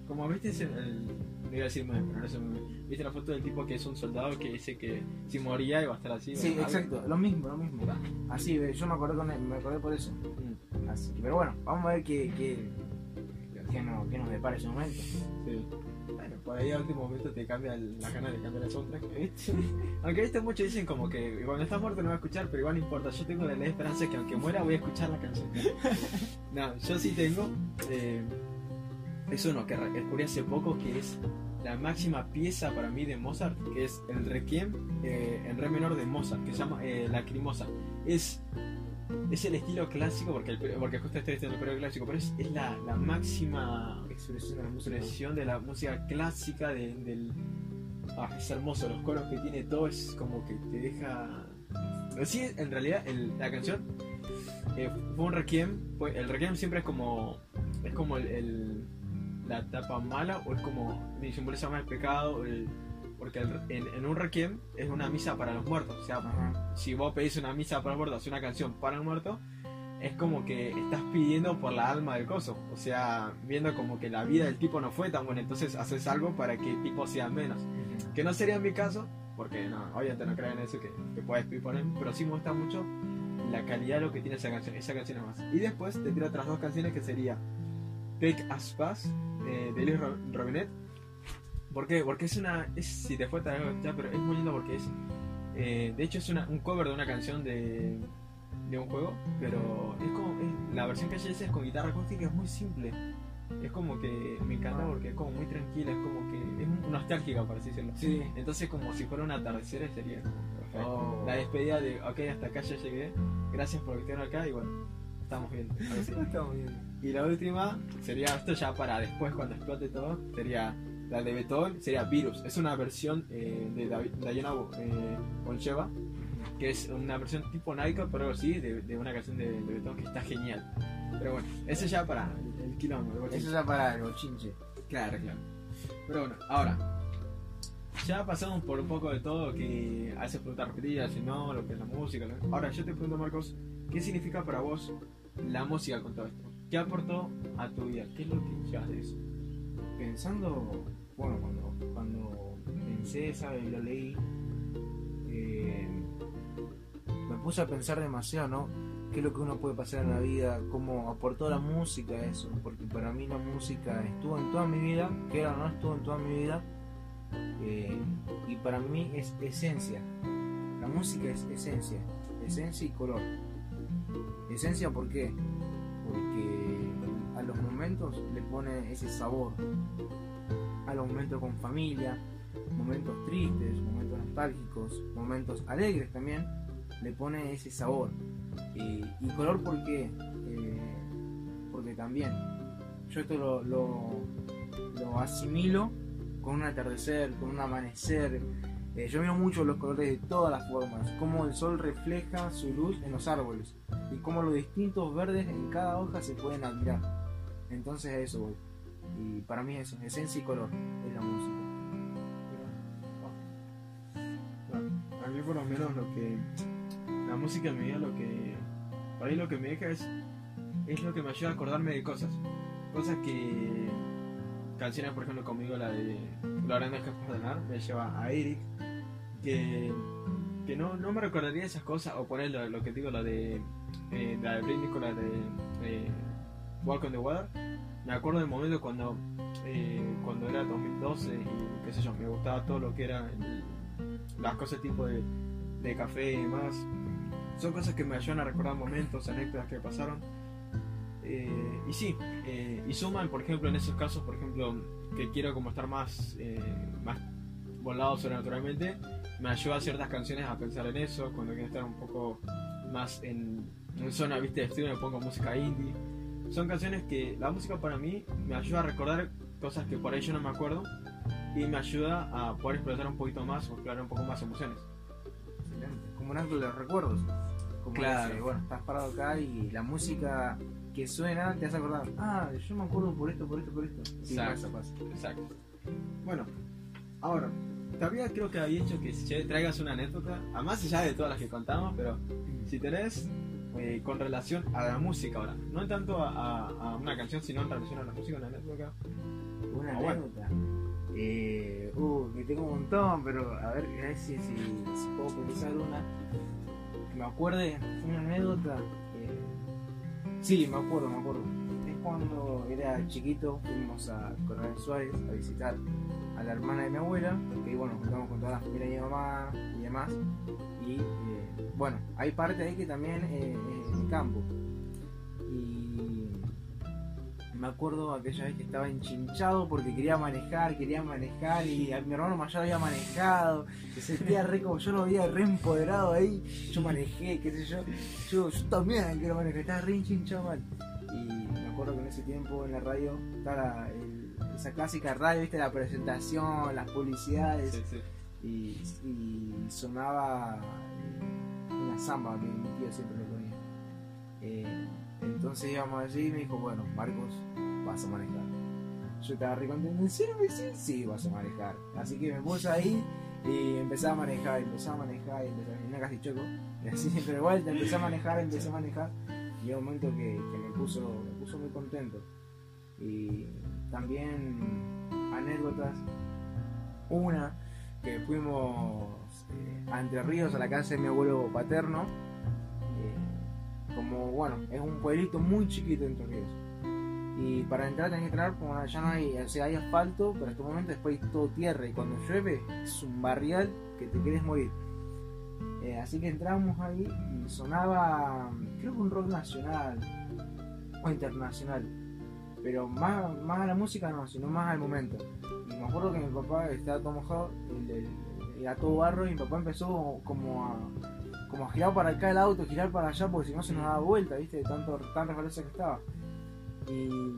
Como viste, ese- el, no iba a decir meme, pero no meme. Viste la foto del tipo que es un soldado que dice que si moría iba a estar así. Sí, exacto, lo mismo, lo mismo. Así, yo me acordé, con él, me acordé por eso. Mm, Así pero bueno, vamos a ver qué, qué, qué, nos, qué nos depara ese momento. sí. Por ahí a último momento te cambia el- la gana de cambiar el soundtrack. ¿viste? (laughs) aunque viste muchos dicen como que cuando estás muerto no va a escuchar, pero igual no importa. Yo tengo la esperanza que aunque muera voy a escuchar la canción. (laughs) no, yo sí tengo. eh, es uno que descubrí hace poco que es la máxima pieza para mí de Mozart, que es el Requiem eh, en re menor de Mozart, que se llama eh, Lacrimosa. Es, es el estilo clásico, porque, el, porque justo estoy estudiando el periodo clásico, pero es, es la, la máxima Expresión la expresión de la música clásica, de- del... Ah, es hermoso, los coros que tiene todo es como que te deja... Sí, en realidad la canción eh, fue un requiem, fue- el requiem siempre es como... Es como el, la etapa mala o es como... Simboliza más el pecado, porque el- en, en un requiem es una misa para los muertos, o sea, Ajá. si vos pedís una misa para los muertos, una canción para el muerto, es como que estás pidiendo por la alma del coso. O sea, viendo como que la vida del tipo no fue tan buena, entonces haces algo para que el tipo sea menos. Que no sería mi caso, porque no, obviamente no creo en eso, que, que puedes pedir por él, pero sí me gusta mucho la calidad de lo que tiene esa canción, esa canción es más. Y después te tiro otras dos canciones que sería Take As Pass eh, de Luis Ro- Robinet. ¿Por qué? Porque es una. Es, si te fue ya, pero es muy lindo porque es. eh, de hecho, es una- un cover de una canción de, de un juego, pero es como. es- la versión que ella es con guitarra acústica, es muy simple. Es como que me encanta porque es como muy tranquila, es como que. Es nostálgica, por así decirlo. Sí. Entonces, como si fuera un atardecer, sería como perfecto. Oh. La despedida de, ok, hasta acá ya llegué, gracias por estar acá y bueno, estamos bien. así. (laughs) Estamos bien. Y la última sería, esto ya para después cuando explote todo, sería la de Beethoven, sería Virus. Es una versión eh, de David- Diana eh, Bolsheva, que es una versión tipo Nightcore, pero así, de, de una canción de, de Beethoven que está genial. Pero bueno, eso ya para el, el quilombo. el. Eso ya para el bochinche. Claro, claro. Pero bueno, ahora, ya pasamos por un poco de todo que hace preguntas repetidas, si no, lo que es la música. lo- Ahora, yo te pregunto, Marcos, ¿qué significa para vos la música con todo esto? ¿Qué aportó a tu vida? ¿Qué es lo que llevas de eso? Pensando, bueno, cuando, cuando pensé, ¿sabes? Lo leí, eh, me puse a pensar demasiado, ¿no? ¿Qué es lo que uno puede pasar en la vida? ¿Cómo aportó la música eso? Porque para mí la música estuvo en toda mi vida, que era o no estuvo en toda mi vida, eh, y para mí es esencia. La música es esencia, esencia y color. Esencia, ¿por qué? Porque a los momentos le pone ese sabor. A los momentos con familia, momentos tristes, momentos nostálgicos, momentos alegres también, le pone ese sabor. Y, color, ¿por qué? Eh, porque también yo esto lo, lo, lo asimilo con un atardecer, con un amanecer. Eh, yo miro mucho los colores de todas las formas, cómo el sol refleja su luz en los árboles y cómo los distintos verdes en cada hoja se pueden admirar. Entonces a eso voy. Y para mí eso, esencia y color es la música. A mí por lo menos lo que... La música mi vida lo que... Por ahí lo que me deja es... Es lo que me ayuda a acordarme de cosas. Cosas que... Canciones, por ejemplo, conmigo, la de Escapar del Mar, me lleva a Eric. que, que no, no me recordaría esas cosas, o poner lo, lo que digo, la de, eh, la de Britney con la de eh, Walk on the Water. Me acuerdo del momento cuando, eh, cuando era 2012 y qué sé yo, me gustaba todo lo que era las cosas tipo de, de café y demás. Son cosas que me ayudan a recordar momentos, anécdotas que pasaron. Eh, y sí, eh, y suman, por ejemplo, en esos casos, por ejemplo, que quiero como estar más, más volado sobrenaturalmente, me ayuda a ciertas canciones a pensar en eso, cuando quiero estar un poco más en, en zona, viste, de estudio, me pongo música indie. Son canciones que la música para mí me ayuda a recordar cosas que por ahí yo no me acuerdo y me ayuda a poder explotar un poquito más o explorar un poco más emociones. Excelente. Como un ángel de los recuerdos. Como Claro. ese, bueno, estás parado acá y la música que suena te hace acordar. Ah, yo me acuerdo por esto, por esto, por esto. Sí, Exacto. pasa, pasa. Exacto. Bueno, ahora, todavía creo que había hecho que si traigas una anécdota, a más allá de todas las que contamos, pero si tenés eh, con relación a la música ahora, no tanto a, a- a una canción, sino en relación a la música, una anécdota. Una Ah, bueno. Eh, uh, que tengo un montón, pero a ver, a ver si, si, si puedo pensar una. Que me acuerde, una anécdota. eh, sí, me acuerdo, me acuerdo. Es cuando era chiquito, fuimos a Coronel Suárez a visitar a la hermana de mi abuela, que bueno, juntamos con toda la familia de mi mamá y demás. Y eh, bueno, hay parte ahí que también eh, es en el campo. Y me acuerdo aquella vez que estaba enchinchado porque quería manejar, quería manejar y a mi hermano mayor había manejado, se sentía re como yo lo había re empoderado ahí, yo manejé, qué sé yo, yo, yo también quiero manejar, estaba re enchinchado mal. Y me acuerdo que en ese tiempo en la radio estaba el- esa clásica radio, viste, la presentación, las publicidades Sí, sí. y, y sonaba eh, una samba que mi tío siempre lo ponía. Eh, entonces íbamos allí y me dijo, bueno, Marcos, vas a manejar. Yo estaba re contento, ¿en serio me decís? Sí, vas a manejar. Así que me puse ahí y empecé a manejar, empecé a manejar, y empecé a manejar, casi choco. (laughs) Y así, pero igual empecé a manejar, empecé a manejar. Y un momento que, que me, puso, me puso muy contento. Y también anécdotas. Una, que fuimos eh, a Entre Ríos, a la casa de mi abuelo paterno. Eh, como, bueno, es un pueblito muy chiquito Entre Ríos. Y para entrar tenés que entrar, como ya no hay, o sea, hay asfalto, pero en este momento después hay todo tierra y cuando llueve es un barrial que te querés morir. Eh, así que entramos ahí y sonaba, creo que un rock nacional o internacional, pero más, más a la música no, sino más al momento. Me acuerdo que mi papá estaba todo mojado, era todo barro y mi papá empezó como a, como a girar para acá el auto, girar para allá, porque si no se nos daba vuelta, ¿viste? De tanto, tan resbaloso que estaba. Y,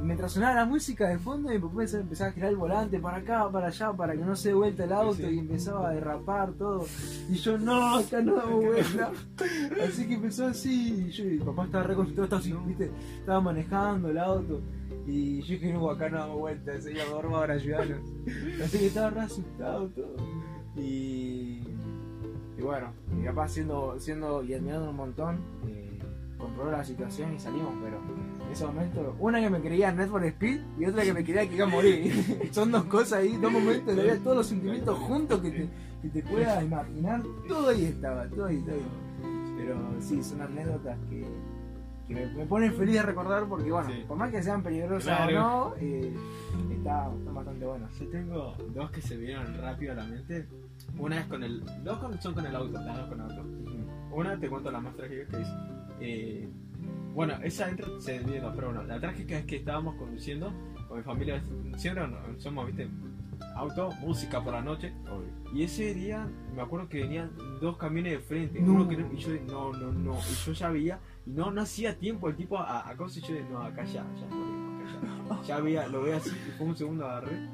y mientras sonaba la música de fondo, mi papá empezaba, a girar el volante para acá, para allá, para que no se dé vuelta el auto Sí. y empezaba a derrapar todo. Y yo, no, acá no damos vuelta. (laughs) Así que empezó así, y yo, y mi papá estaba re concentrado, estaba así, ¿viste? Estaba manejando el auto. Y yo dije, no, acá no damos vuelta, señor Gorba, ayudarnos. Así que estaba re asustado todo. Y, y bueno, mi papá siendo, siendo y admirando un montón, eh, controló la situación y salimos, pero en ese momento, una que me creía Net for Speed y otra que me creía que iba a morir. (laughs) Son dos cosas ahí, dos momentos de todos los sentimientos juntos que te, que te puedas imaginar. Todo ahí estaba, todo ahí, todo ahí. Pero sí, son anécdotas que, que me, me ponen feliz de recordar porque, bueno, Sí. por más que sean peligrosas Claro. o no, eh, está, están bastante buenas. Yo tengo dos que se vinieron rápido a la mente. Una es con el. Dos con- son con el auto, las dos con el auto. Una te cuento la más trágica que es. eh, bueno, esa entra, se divide en dos, pero bueno, la trágica es que estábamos conduciendo con mi familia. Siempre no- somos, viste, auto, música por la noche. Y ese día me acuerdo que venían dos camiones de frente. No. Uno que no- y yo, no, no, no. Y yo ya veía. Y no, no hacía tiempo el tipo a, a cosas. Y yo, de, no, acá ya, ya morimos, acá ya. Ya veía, lo veía así. Y fue un segundo agarré.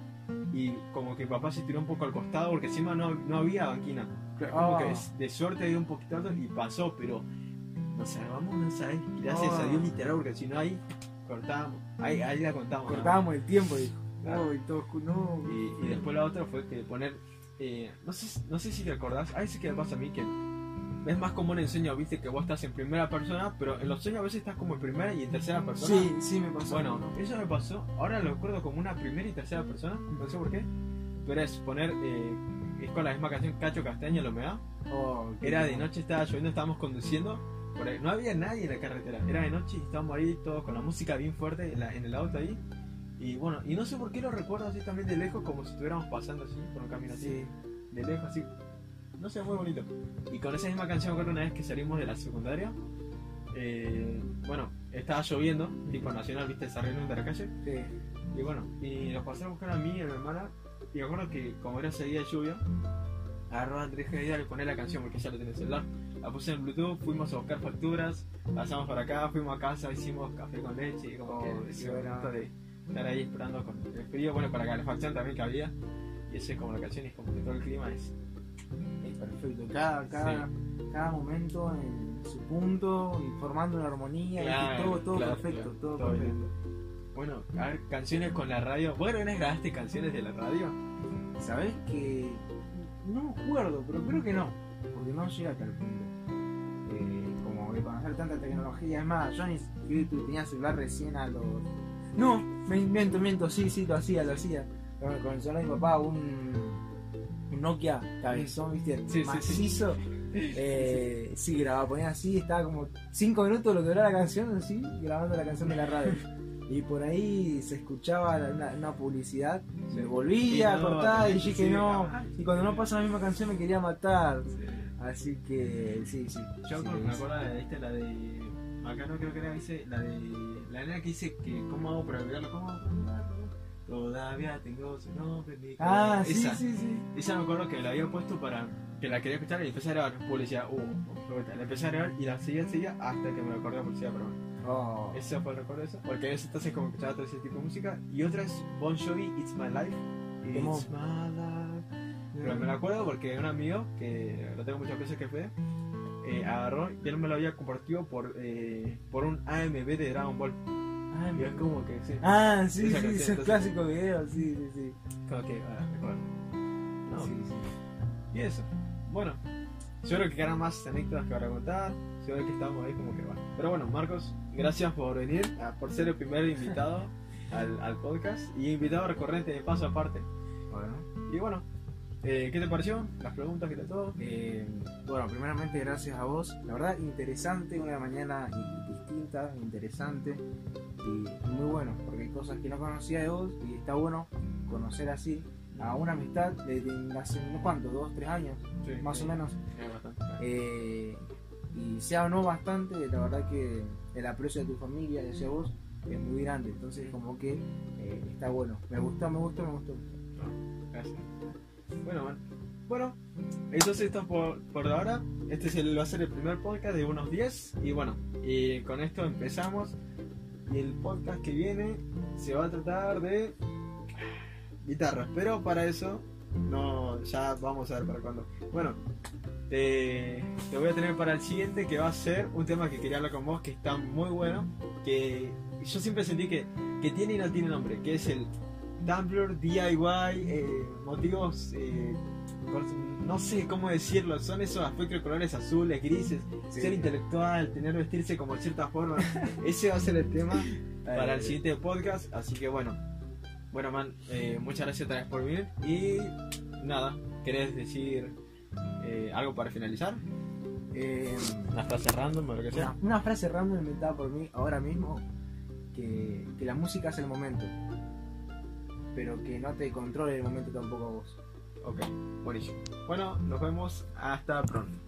Y como que mi papá se tiró un poco al costado porque encima no, no había banquina. Como Ah. que es- de suerte dio un poquito y pasó, pero nos salvamos, no sabes, gracias Ah. a Dios literal, porque si no ahí cortábamos, ahí, ahí la contamos. ¿no? Cortábamos el tiempo, dijo. Claro. No, y todo oscuro, no. Y, y después la otra fue que poner, eh, no, sé, no sé si te acordás, a veces que me pasa a mí que es más común en sueño, viste, que vos estás en primera persona, pero en los sueños a veces estás como en primera y en tercera persona. Sí, sí me pasó. Bueno, eso me pasó, ahora lo recuerdo como una primera y tercera persona, no sé por qué, pero es poner, eh, es con la misma canción Cacho Castaña, la humedad. Oh, qué Era de noche, estaba lloviendo, estábamos conduciendo. por ahí. No había nadie en la carretera. Era de noche y estábamos ahí todos con la música bien fuerte en, la- en el auto ahí. Y bueno, y no sé por qué lo recuerdo así también de lejos, como si estuviéramos pasando así, por un camino así, Sí. de lejos así. No sé, muy bonito. Y con esa misma canción, me acuerdo una vez que salimos de la secundaria. eh, bueno, estaba lloviendo, tipo nacional, viste, saliendo de la calle. Sí. Y bueno, y nos pasaron a buscar a mí y a mi hermana. Y me acuerdo que como era ese día de lluvia, agarró a Andrés y le poner la canción porque ya lo tenía en el celular. La puse en Bluetooth, fuimos a buscar facturas, pasamos por acá, fuimos a casa, hicimos café con leche y como Oh, que ese momento de estar ahí esperando con el frío, bueno, la calefacción también que había. Y ese es como la canción y es como que todo el clima es... Es perfecto. Cada, cada, cada momento en su punto y formando una armonía. y Claro, todo todo claro, perfecto. claro. Todo, Todo perfecto. Bueno, a ver, canciones con la radio. ¿Bueno, ¿no grabaste canciones de la radio? ¿Sabes que No me acuerdo, pero creo que no. Porque no llega a tal punto. Eh, como de conocer tanta tecnología. Es más, yo ni siquiera tenía celular recién a los. No, me miento, miento, sí, sí, lo hacía, lo hacía. Con, con el celular de mi papá, un, un Nokia cabezón, viste, Sí, sí, sí. macizo. Eh, sí, grababa, ponía así, estaba como 5 minutos lo que duraba la canción, así, grabando la canción de la radio. Y por ahí se escuchaba una, una publicidad, Sí. me volvía a no, cortar y que dije seguir no. grabando. Y cuando no pasa la misma canción me quería matar. Así que sí, sí. Yo sí, me acuerdo de esta, la de. Acá no creo que era, dice, la de. La nena que dice que. ¿Cómo hago para olvidarlo? ¿Cómo hago para olvidarlo? Todavía tengo su nombre mi Ah, sí, esa, sí, sí. esa me acuerdo que la había puesto para. Que la quería escuchar y empecé a grabar. Publicidad, uh, la empecé a grabar y la seguía, seguía hasta que me acordé de publicidad, pero bueno. Oh, Ese fue el recuerdo de eso. Porque en ese entonces como escuchaba todo ese tipo de música. Y otra es Bon Jovi, It's My Life. It's My Life. Pero me lo acuerdo porque un amigo, que lo tengo muchas veces que fue, eh, agarró y él me lo había compartido por, eh, por un AMV de Dragon Ball. Ah, Y es como que, sí, Ah, sí, Esa sí, canción, esos entonces- clásicos videos, sí, sí, sí. como que, ah, me acuerdo. No, Sí, sí. Y eso. Bueno, yo creo que quedan más anécdotas que para contar. Yo creo que estamos ahí como que bueno. Pero bueno, Marcos, gracias por venir, ah, por ser el primer invitado (laughs) al, al podcast y invitado recurrente de paso aparte. Bueno. Y bueno, eh, ¿qué te pareció? Las preguntas, ¿qué tal todo? Eh, bueno, primeramente gracias a vos. La verdad, interesante, una mañana distinta, interesante y muy bueno, porque hay cosas que no conocía de vos y está bueno conocer así a una amistad de, de hace unos cuantos, dos, tres años, Sí, más sí. o menos. Es bastante. Eh, y se habló bastante, la verdad que el aprecio de tu familia y hacia vos es muy grande, entonces como que eh, está bueno. Me gustó, me gustó, me gustó. Gracias. Bueno, man. Bueno, entonces esto es por, por ahora. Este es el, va a ser el primer podcast de unos 10. Y bueno, y con esto empezamos. Y el podcast que viene se va a tratar de guitarras. Pero para eso, no, ya vamos a ver para cuándo. Bueno, te, te voy a tener para el siguiente que va a ser un tema que quería hablar con vos que está muy bueno. Que yo siempre sentí que, que tiene y no tiene nombre. Que es el Tumblr DIY, eh, motivos, eh, no sé cómo decirlo, son esos aspectos de colores azules, grises, Sí. ser intelectual, tener vestirse como de cierta forma. (laughs) Ese va a ser el tema para el siguiente podcast, así que bueno. Bueno, man, eh, muchas gracias otra vez por venir y nada, ¿querés decir eh, algo para finalizar? eh, Una frase random o lo que sea. Una, una frase random inventada por mí ahora mismo, que, que la música es el momento, pero que no te controle el momento tampoco a vos. Ok, buenísimo. Bueno, nos vemos hasta pronto.